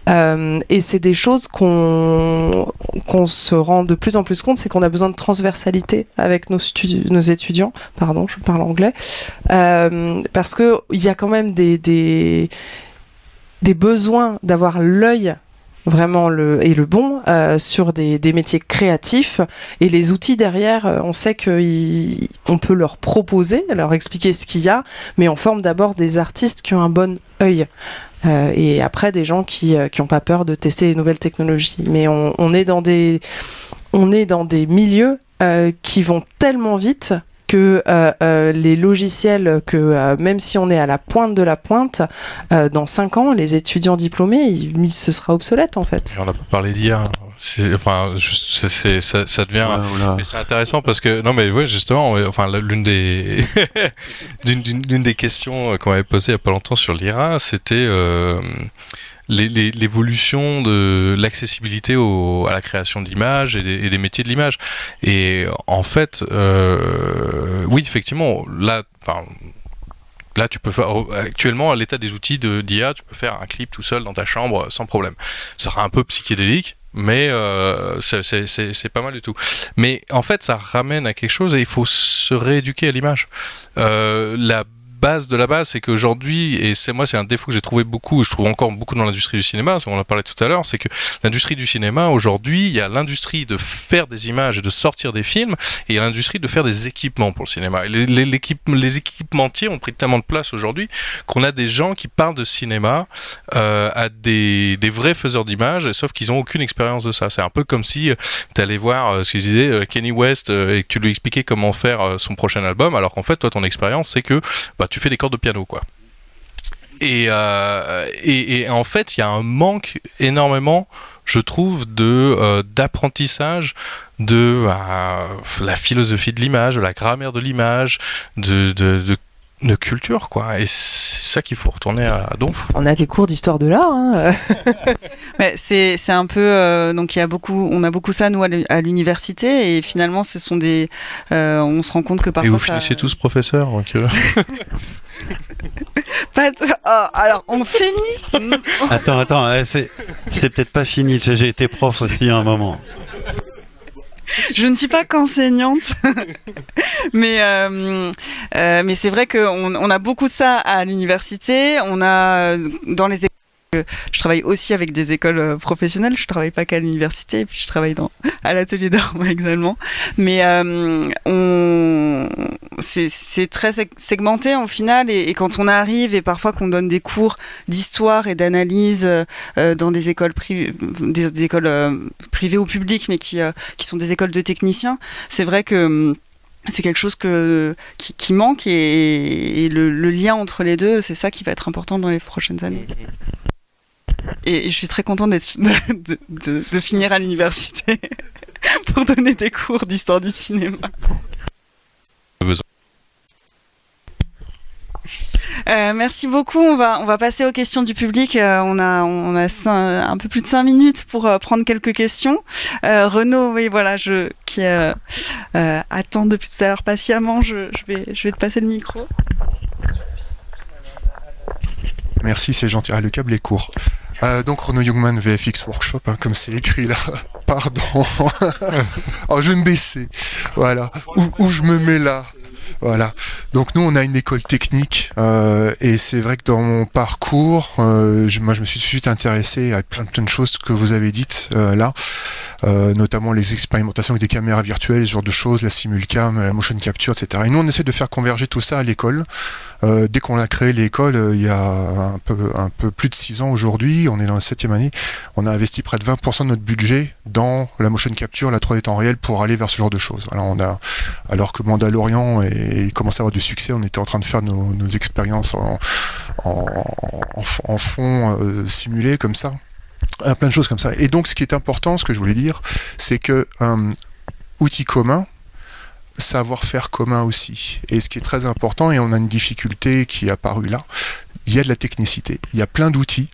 Speaker 5: euh, et c'est des choses qu'on qu'on se rend de plus en plus compte, c'est qu'on a besoin de transversalité avec nos, nos étudiants. Pardon, je parle anglais. Euh, parce que il y a quand même des, des, des besoins d'avoir l'œil vraiment le et le bon euh, sur des, des métiers créatifs. Et les outils derrière euh, on sait qu'on peut leur proposer leur expliquer ce qu'il y a mais on forme d'abord des artistes qui ont un bon œil. Euh, et après des gens qui euh, qui pas peur de tester les nouvelles technologies. Mais on, on est dans des on est dans des milieux euh, qui vont tellement vite que euh, euh, les logiciels que euh, même si on est à la pointe de la pointe, euh, dans 5 ans, les étudiants diplômés, il, ce sera obsolète en fait.
Speaker 4: Et on n'a pas parlé d'IA. C'est- Enfin, c'est- ça, ça devient.
Speaker 2: Voilà.
Speaker 4: C'est intéressant parce que non mais ouais justement enfin l'une des d'une des questions qu'on avait posées il y a pas longtemps sur l'IRA c'était euh, l'évolution de l'accessibilité à la création d'images et, et des métiers de l'image et en fait euh, oui effectivement là Là, tu peux faire actuellement à l'état des outils d'IA, tu peux faire un clip tout seul dans ta chambre sans problème. Ça sera un peu psychédélique, mais euh, c'est pas mal du tout. Mais en fait, ça ramène à quelque chose et il faut se rééduquer à l'image. Euh, la base de la base, c'est qu'aujourd'hui, et c'est moi, c'est un défaut que j'ai trouvé beaucoup, et je trouve encore beaucoup dans l'industrie du cinéma, on en parlé tout à l'heure, c'est que l'industrie du cinéma, aujourd'hui, il y a l'industrie de faire des images et de sortir des films, et il y a l'industrie de faire des équipements pour le cinéma. Les, les, équipementiers ont pris tellement de place aujourd'hui qu'on a des gens qui parlent de cinéma euh, à des, vrais faiseurs d'images, sauf qu'ils n'ont aucune expérience de ça. C'est un peu comme si tu allais voir euh, ce que je euh, Kenny West, euh, et que tu lui expliquais comment faire euh, son prochain album, alors qu'en fait, toi, ton expérience, c'est que bah, tu fais des cordes de piano, quoi. Et, euh, et, et en fait, il y a un manque énormément, je trouve, de euh, d'apprentissage de bah, la philosophie de l'image, de la grammaire de l'image, de, de culture, quoi. Et c'est ça qu'il faut retourner à, Donf.
Speaker 5: On a des cours d'histoire de l'art. Hein.
Speaker 1: Ouais, c'est c'est un peu euh, donc il y a beaucoup on a beaucoup ça nous à l'u- à l'université et finalement ce sont des euh, on se rend compte que parfois
Speaker 4: et vous
Speaker 1: ça-
Speaker 4: finissez tous professeur, donc. euh,
Speaker 1: Oh, alors on finit?
Speaker 2: Attends, attends, euh, c'est c'est peut-être pas fini. J'ai été prof aussi à un moment.
Speaker 1: Je ne suis pas qu'enseignante. Mais euh, euh, mais c'est vrai qu'on on a beaucoup ça à l'université. On a euh, dans les écoles je travaille aussi avec des écoles euh, professionnelles, je travaille pas qu'à l'université, puis je travaille dans, à l'atelier d'art également. Mais euh, on, c'est, très seg- segmenté en final, et, quand on arrive, et parfois qu'on donne des cours d'histoire et d'analyse euh, dans des écoles, privées, des, écoles privées ou publiques, mais qui, qui sont des écoles de techniciens, c'est vrai que hum, c'est quelque chose que, qui, manque et, le lien entre les deux, c'est ça qui va être important dans les prochaines années. Et, je suis très contente de, finir à l'université pour donner des cours d'histoire du cinéma. Euh, merci beaucoup. On va, on va passer aux questions du public. Euh, on a, on a un peu plus de cinq minutes pour euh, prendre quelques questions. Renaud, oui, voilà, je, qui attend depuis tout à l'heure patiemment, je, je vais, je vais te passer le micro.
Speaker 8: Merci, c'est gentil. Ah, le câble est court. Euh, donc Renaud Youngman VFX Workshop, hein, comme c'est écrit là. Pardon. oh, je vais me baisser. Voilà. Où, où je me mets là Voilà. Donc nous, on a une école technique euh, et c'est vrai que dans mon parcours, euh, je- moi, je me suis tout de suite intéressé à plein, plein de choses que vous avez dites euh, là, euh, notamment les expérimentations avec des caméras virtuelles, ce genre de choses, la simulcam, la motion capture, etc. Et nous, on essaie de faire converger tout ça à l'école. Euh, dès qu'on a créé l'école, euh, il y a un peu, plus de 6 ans aujourd'hui, on est dans la septième année, on a investi près de 20% de notre budget dans la motion capture, la 3D temps réel pour aller vers ce genre de choses. Alors, que Mandalorian et commençait à avoir du succès, on était en train de faire nos, expériences en, en, en, en fond euh, simulé comme ça. Euh, plein de choses comme ça. Et donc, ce qui est important, ce que je voulais dire, c'est que euh, outil commun, savoir-faire commun aussi. Et ce qui est très important, et on a une difficulté qui est apparue là, il y a de la technicité. Il y a plein d'outils.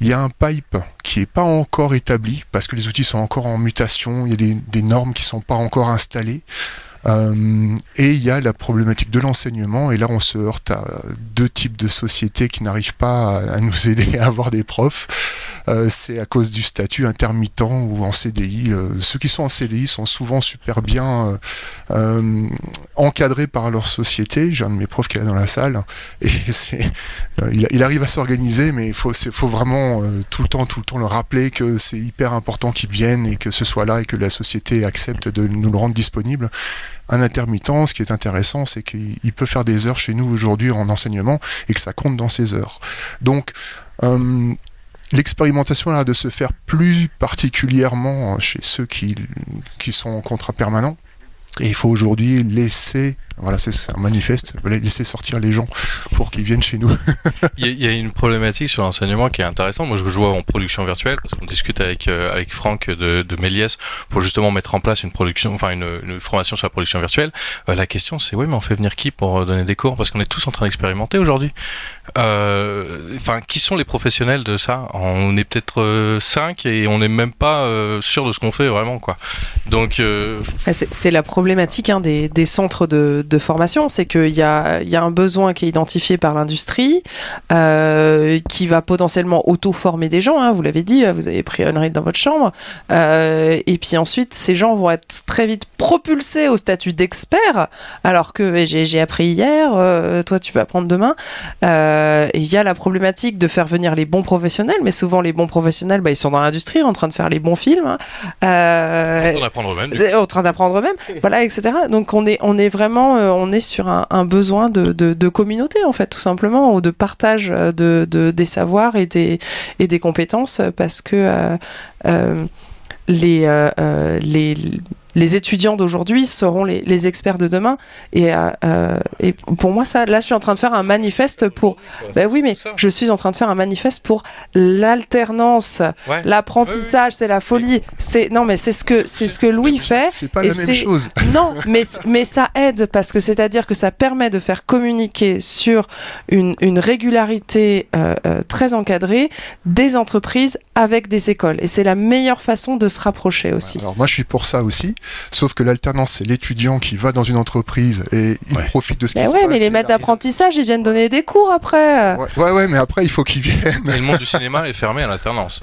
Speaker 8: Il y a un pipe qui n'est pas encore établi parce que les outils sont encore en mutation. Il y a des, normes qui ne sont pas encore installées. Euh, et il y a la problématique de l'enseignement. Et là, on se heurte à deux types de sociétés qui n'arrivent pas à nous aider à avoir des profs. Euh, c'est à cause du statut intermittent ou en CDI. Euh, ceux qui sont en CDI sont souvent super bien euh, encadrés par leur société. J'ai un de mes profs qui est là dans la salle et c'est, il, arrive à s'organiser, mais il faut, faut vraiment tout le temps, tout le temps le rappeler que c'est hyper important qu'ils viennent et que ce soit là et que la société accepte de nous le rendre disponible. Un intermittent, ce qui est intéressant, c'est qu'il il peut faire des heures chez nous aujourd'hui en enseignement et que ça compte dans ses heures. Donc, euh, L'expérimentation a de se faire plus particulièrement chez ceux qui, qui sont en contrat permanent. Et il faut aujourd'hui laisser, voilà, c'est un manifeste, laisser sortir les gens pour qu'ils viennent chez nous.
Speaker 4: il, y a, une problématique sur l'enseignement qui est intéressante. Moi, je vois en production virtuelle, parce qu'on discute avec, euh, avec Franck de, de Méliès pour justement mettre en place une production, enfin une, une formation sur la production virtuelle. Euh, la question, c'est oui, mais on fait venir qui pour donner des cours? Parce qu'on est tous en train d'expérimenter aujourd'hui. Euh, enfin, qui sont les professionnels de ça? On est peut-être 5 et on n'est même pas sûr de ce qu'on fait vraiment, quoi. Donc,
Speaker 5: c'est la problématique problématique hein, des, des, centres de, de formation, c'est qu'il y a, y a un besoin qui est identifié par l'industrie, euh, qui va potentiellement auto-former des gens. Hein, vous l'avez dit, vous avez pris Unreal dans votre chambre. Euh, et puis ensuite, ces gens vont être très vite propulsés au statut d'expert, alors que j'ai appris hier, euh, toi tu vas apprendre demain. Et il y a la problématique de faire venir les bons professionnels, mais souvent les bons professionnels, bah, ils sont dans l'industrie en train de faire les bons films. Hein.
Speaker 4: En train d'apprendre eux-mêmes.
Speaker 5: En train d'apprendre eux-mêmes. Voilà etc. Donc on est, on est vraiment, euh, on est sur un, besoin de, communauté en fait, tout simplement, ou de partage euh, de, de, des savoirs et des, et des compétences, parce que euh, les les étudiants d'aujourd'hui seront les, les, experts de demain. Et, euh, et, pour moi, ça, là, je suis en train de faire un manifeste pour. Ben oui, mais je suis en train de faire un manifeste pour l'alternance, l'apprentissage, c'est la folie. C'est non, mais c'est ce que c'est ce que Louis fait.
Speaker 8: C'est pas la même chose.
Speaker 5: Non, mais mais ça aide parce que c'est-à-dire que ça permet de faire communiquer sur une, une régularité euh, euh, très encadrée des entreprises avec des écoles. Et c'est la meilleure façon de se rapprocher aussi.
Speaker 8: Alors moi, je suis pour ça aussi. Sauf que l'alternance, c'est l'étudiant qui va dans une entreprise et il profite de ce qui
Speaker 5: se
Speaker 8: passe.
Speaker 5: Mais les maîtres d'apprentissage, ils viennent donner des cours après.
Speaker 8: Ouais, ouais, mais après, il faut qu'ils viennent.
Speaker 4: Et le monde du cinéma est fermé à l'alternance.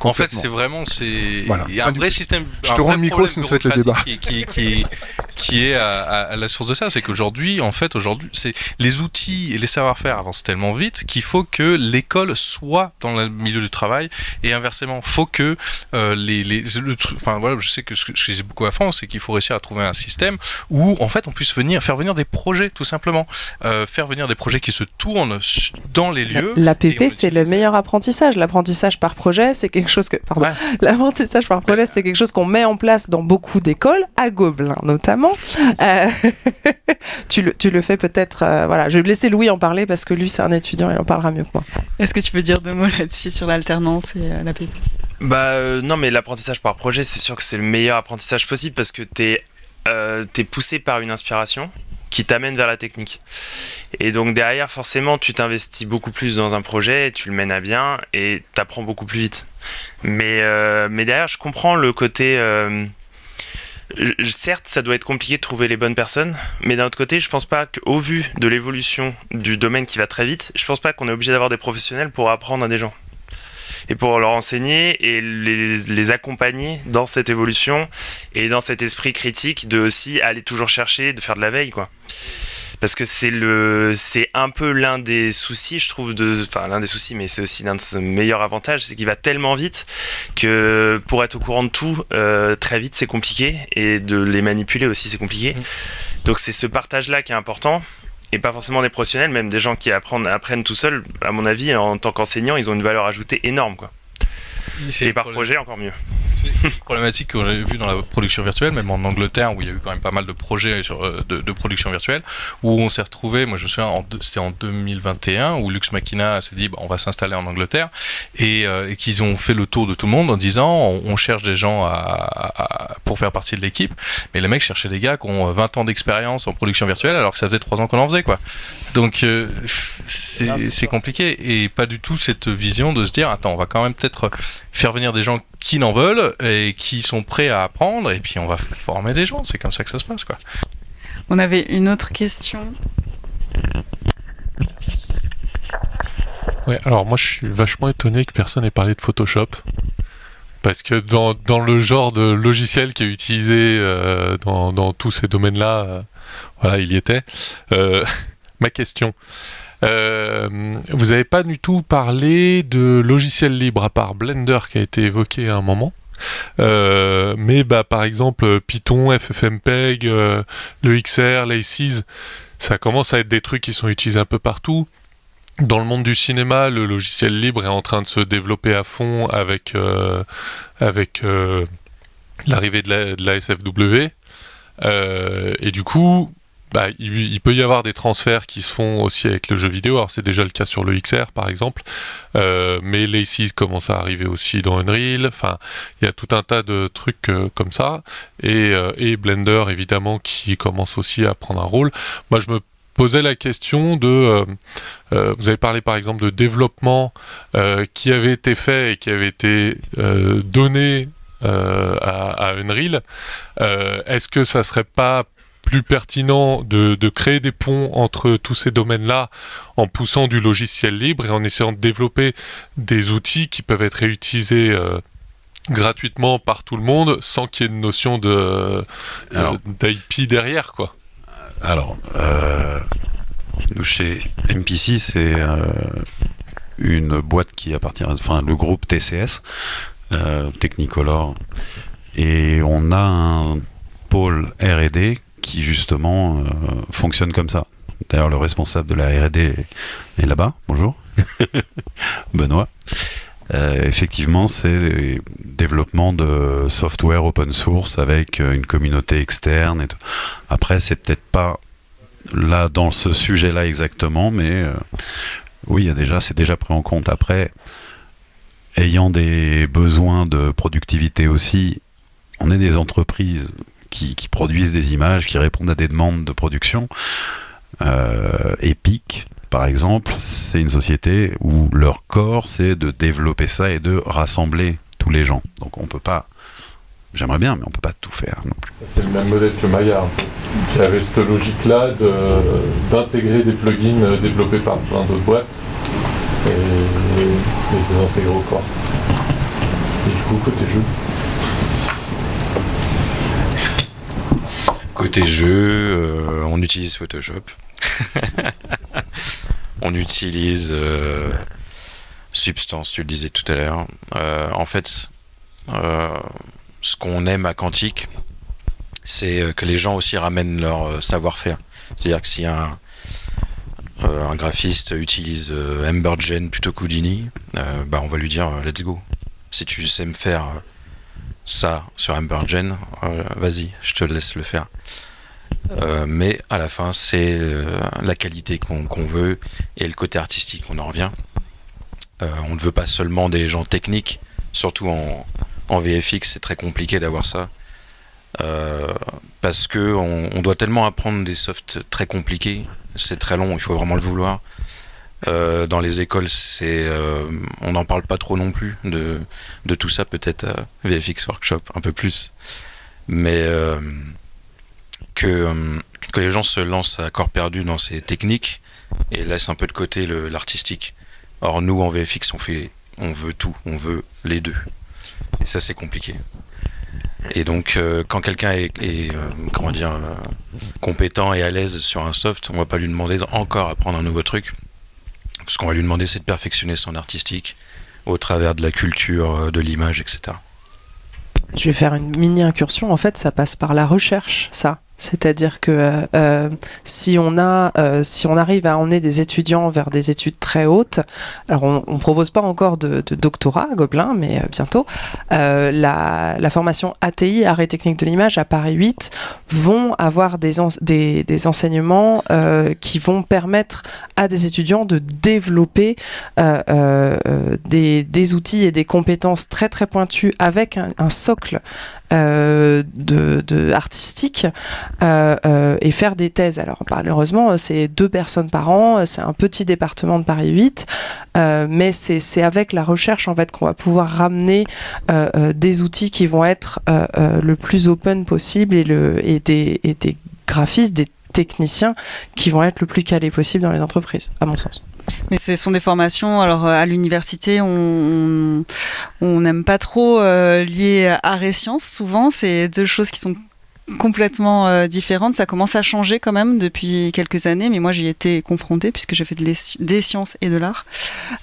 Speaker 4: En fait, c'est vraiment, c'est, il y a un vrai système.
Speaker 8: Je te rends le micro, sinon ça va être le débat.
Speaker 4: Qui, qui, qui, est à, la source de ça, c'est qu'aujourd'hui, en fait, aujourd'hui, c'est les outils et les savoir-faire avancent tellement vite qu'il faut que l'école soit dans le milieu du travail et inversement, faut que euh, les, les enfin voilà, je sais que ce que je disais beaucoup à France, c'est qu'il faut réussir à trouver un système où en fait on puisse venir faire venir des projets tout simplement, euh, faire venir des projets qui se tournent dans les lieux.
Speaker 5: L'APP c'est le meilleur apprentissage. L'apprentissage par projet, c'est quelque chose que pardon, l'apprentissage par projet, c'est quelque chose qu'on met en place dans beaucoup d'écoles, à Gobelin notamment. Euh, tu le tu le fais peut-être. Euh, voilà, je vais laisser Louis en parler parce que lui c'est un étudiant, il en parlera mieux que moi.
Speaker 1: Est-ce que tu peux dire deux mots là-dessus sur l'alternance et l'APP
Speaker 6: bah euh, non, mais l'apprentissage par projet, c'est sûr que c'est le meilleur apprentissage possible parce que tu es, euh, poussé par une inspiration qui t'amène vers la technique. Et donc derrière, forcément, tu t'investis beaucoup plus dans un projet, tu le mènes à bien et t'apprends beaucoup plus vite. Mais, euh, mais derrière, je comprends le côté... certes, ça doit être compliqué de trouver les bonnes personnes, mais d'un autre côté, je pense pas qu'au vu de l'évolution du domaine qui va très vite, je pense pas qu'on est obligé d'avoir des professionnels pour apprendre à des gens et pour leur enseigner et les, les, accompagner dans cette évolution et dans cet esprit critique de aussi aller toujours chercher, de faire de la veille, quoi. Parce que c'est le, c'est un peu l'un des soucis, je trouve, de, enfin l'un des soucis, mais c'est aussi l'un de ses meilleurs avantages, c'est qu'il va tellement vite que pour être au courant de tout euh, très vite, c'est compliqué et de les manipuler aussi, c'est compliqué. Mmh. Donc c'est ce partage-là qui est important et pas forcément des professionnels, même des gens qui apprennent, tout seuls, à mon avis, en tant qu'enseignants, ils ont une valeur ajoutée énorme. Quoi. Et par projet, encore mieux.
Speaker 4: C'est une problématique que j'ai vu dans la production virtuelle, même en Angleterre, où il y a eu quand même pas mal de projets sur, euh, de, production virtuelle, où on s'est retrouvé, moi je me souviens, c'était en 2021, où Lux Machina s'est dit, bah, on va s'installer en Angleterre, euh, et, qu'ils ont fait le tour de tout le monde en disant, on, cherche des gens à, pour faire partie de l'équipe, mais les mecs cherchaient des gars qui ont 20 ans d'expérience en production virtuelle, alors que ça faisait 3 ans qu'on en faisait, quoi. Donc euh, c'est compliqué, et pas du tout cette vision de se dire, attends, on va quand même peut-être faire venir des gens qui n'en veulent et qui sont prêts à apprendre et puis on va former des gens. C'est comme ça que ça se passe, quoi.
Speaker 1: On avait une autre question.
Speaker 9: Ouais, alors moi je suis vachement étonné que personne ait parlé de Photoshop. Parce que dans, dans le genre de logiciel qui est utilisé euh, dans, dans, tous ces domaines-là, euh, voilà, il y était. Euh, ma question, euh, vous n'avez pas du tout parlé de logiciels libres à part Blender qui a été évoqué à un moment. Euh, mais bah, par exemple Python, FFmpeg, euh, le XR, l'ACES, ça commence à être des trucs qui sont utilisés un peu partout. Dans le monde du cinéma, le logiciel libre est en train de se développer à fond avec, avec l'arrivée de la, SFW. Euh, et du coup, bah, il, peut y avoir des transferts qui se font aussi avec le jeu vidéo. Alors c'est déjà le cas sur le XR par exemple, euh, mais l'Aces commence à arriver aussi dans Unreal. Enfin, il y a tout un tas de trucs euh, comme ça. Et, euh, et, Blender évidemment qui commence aussi à prendre un rôle. Moi je me posais la question de, vous avez parlé par exemple de développement qui avait été fait et qui avait été donné à, à, Unreal. Est-ce que ça serait pas plus pertinent de, de, créer des ponts entre tous ces domaines-là en poussant du logiciel libre et en essayant de développer des outils qui peuvent être réutilisés euh, gratuitement par tout le monde sans qu'il y ait une notion de, d'IP derrière quoi.
Speaker 2: Alors, euh, chez MPC, c'est euh, une boîte qui appartient, enfin le groupe TCS, euh, Technicolor, et on a un pôle R&D qui justement euh, fonctionne comme ça. D'ailleurs, le responsable de la R&D est là-bas. Bonjour, Benoît. Euh, effectivement, c'est développement de software open source avec euh, une communauté externe. Et tout. Après, c'est peut-être pas là dans ce sujet-là exactement, mais euh, oui, c'est déjà pris en compte. Après, ayant des besoins de productivité aussi, on est des entreprises qui, produisent des images, qui répondent à des demandes de production. Euh, Epic, par exemple, c'est une société où leur corps, c'est de développer ça et de rassembler tous les gens. Donc on peut pas. J'aimerais bien, mais on peut pas tout faire non plus.
Speaker 9: C'est le même modèle que Maya, qui avait cette logique-là d'intégrer des plugins développés par plein d'autres boîtes et, et, les intégrer au corps. Et du coup, côté jeu.
Speaker 3: Côté jeu, euh, on utilise Photoshop. on utilise euh, Substance, tu le disais tout à l'heure. Euh, en fait, ce qu'on aime à Quantique, c'est que les gens aussi ramènent leur savoir-faire. C'est-à-dire que si un, graphiste utilise Embergen plutôt qu'Houdini, bah on va lui dire let's go. Si tu sais me faire ça sur Embergen, euh, vas-y, je te laisse le faire. Euh, mais à la fin, c'est euh, la qualité qu'on qu veut et le côté artistique, on en revient. on ne veut pas seulement des gens techniques, surtout en, en VFX, c'est très compliqué d'avoir ça. parce que on, on, doit tellement apprendre des softs très compliqués, c'est très long, il faut vraiment le vouloir. Euh, dans les écoles, c'est, euh, on n'en parle pas trop non plus de, de tout ça, peut-être à VFX Workshop un peu plus, mais euh, que, que les gens se lancent à corps perdu dans ces techniques et laissent un peu de côté l'artistique. Or, nous en VFX, on fait, on veut tout, on veut les deux, et ça c'est compliqué. Et donc, euh, quand quelqu'un est, est euh, comment dire, euh, compétent et à l'aise sur un soft, on va pas lui demander encore apprendre un nouveau truc. Ce qu'on va lui demander, c'est de perfectionner son artistique au travers de la culture, de l'image, etc.
Speaker 5: Je vais faire une mini incursion. En fait, ça passe par la recherche, ça. C'est-à-dire que euh, si on a, euh, si on arrive à emmener des étudiants vers des études très hautes, alors on, on propose pas encore de, doctorat à Gobelin, mais euh, bientôt, la, formation ATI, Arrêt technique de l'image, à Paris 8, vont avoir des, en, des, des, enseignements qui vont permettre à des étudiants de développer des, outils et des compétences très très pointues avec un socle euh, de, de, artistique euh, euh, et faire des thèses. Alors malheureusement, c'est deux personnes par an, c'est un petit département de Paris 8, euh, mais c'est avec la recherche en fait qu'on va pouvoir ramener euh, des outils qui vont être le plus open possible et, le, et, des, et des graphistes, des techniciens qui vont être le plus calés possible dans les entreprises, à mon sens.
Speaker 1: Mais ce sont des formations. Alors à l'université, on n'aime pas trop euh, lier art et sciences. Souvent, c'est deux choses qui sont complètement euh, différentes. Ça commence à changer quand même depuis quelques années, mais moi j'y ai été confrontée puisque j'ai fait de des sciences et de l'art.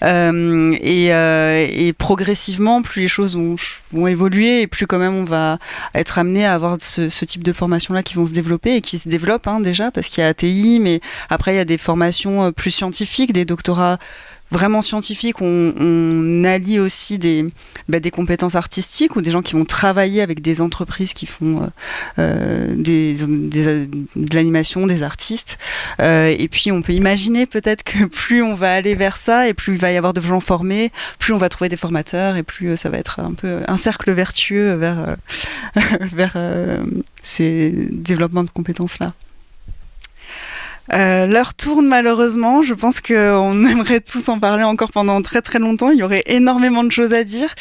Speaker 1: Euh, et, euh, et, progressivement, plus les choses vont, évoluer et plus quand même on va être amené à avoir ce, type de formation-là qui vont se développer et qui se développent hein, déjà parce qu'il y a ATI, mais après il y a des formations plus scientifiques, des doctorats vraiment scientifiques, on, allie aussi des, bah, des compétences artistiques ou des gens qui vont travailler avec des entreprises qui font euh, euh, des, de l'animation, des artistes. Euh, et puis on peut imaginer peut-être que plus on va aller vers ça et plus il va y avoir de gens formés, plus on va trouver des formateurs et plus ça va être un peu un cercle vertueux vers, vers ces développements de compétences-là. Euh, L'heure tourne malheureusement. Je pense qu'on aimerait tous en parler encore pendant très très longtemps. Il y aurait énormément de choses à dire.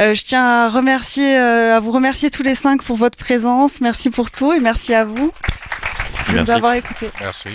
Speaker 1: Euh, je tiens à remercier, euh, à vous remercier tous les cinq pour votre présence. Merci pour tout et merci à vous de nous
Speaker 3: Merci.
Speaker 1: avoir écoutés.
Speaker 4: Merci.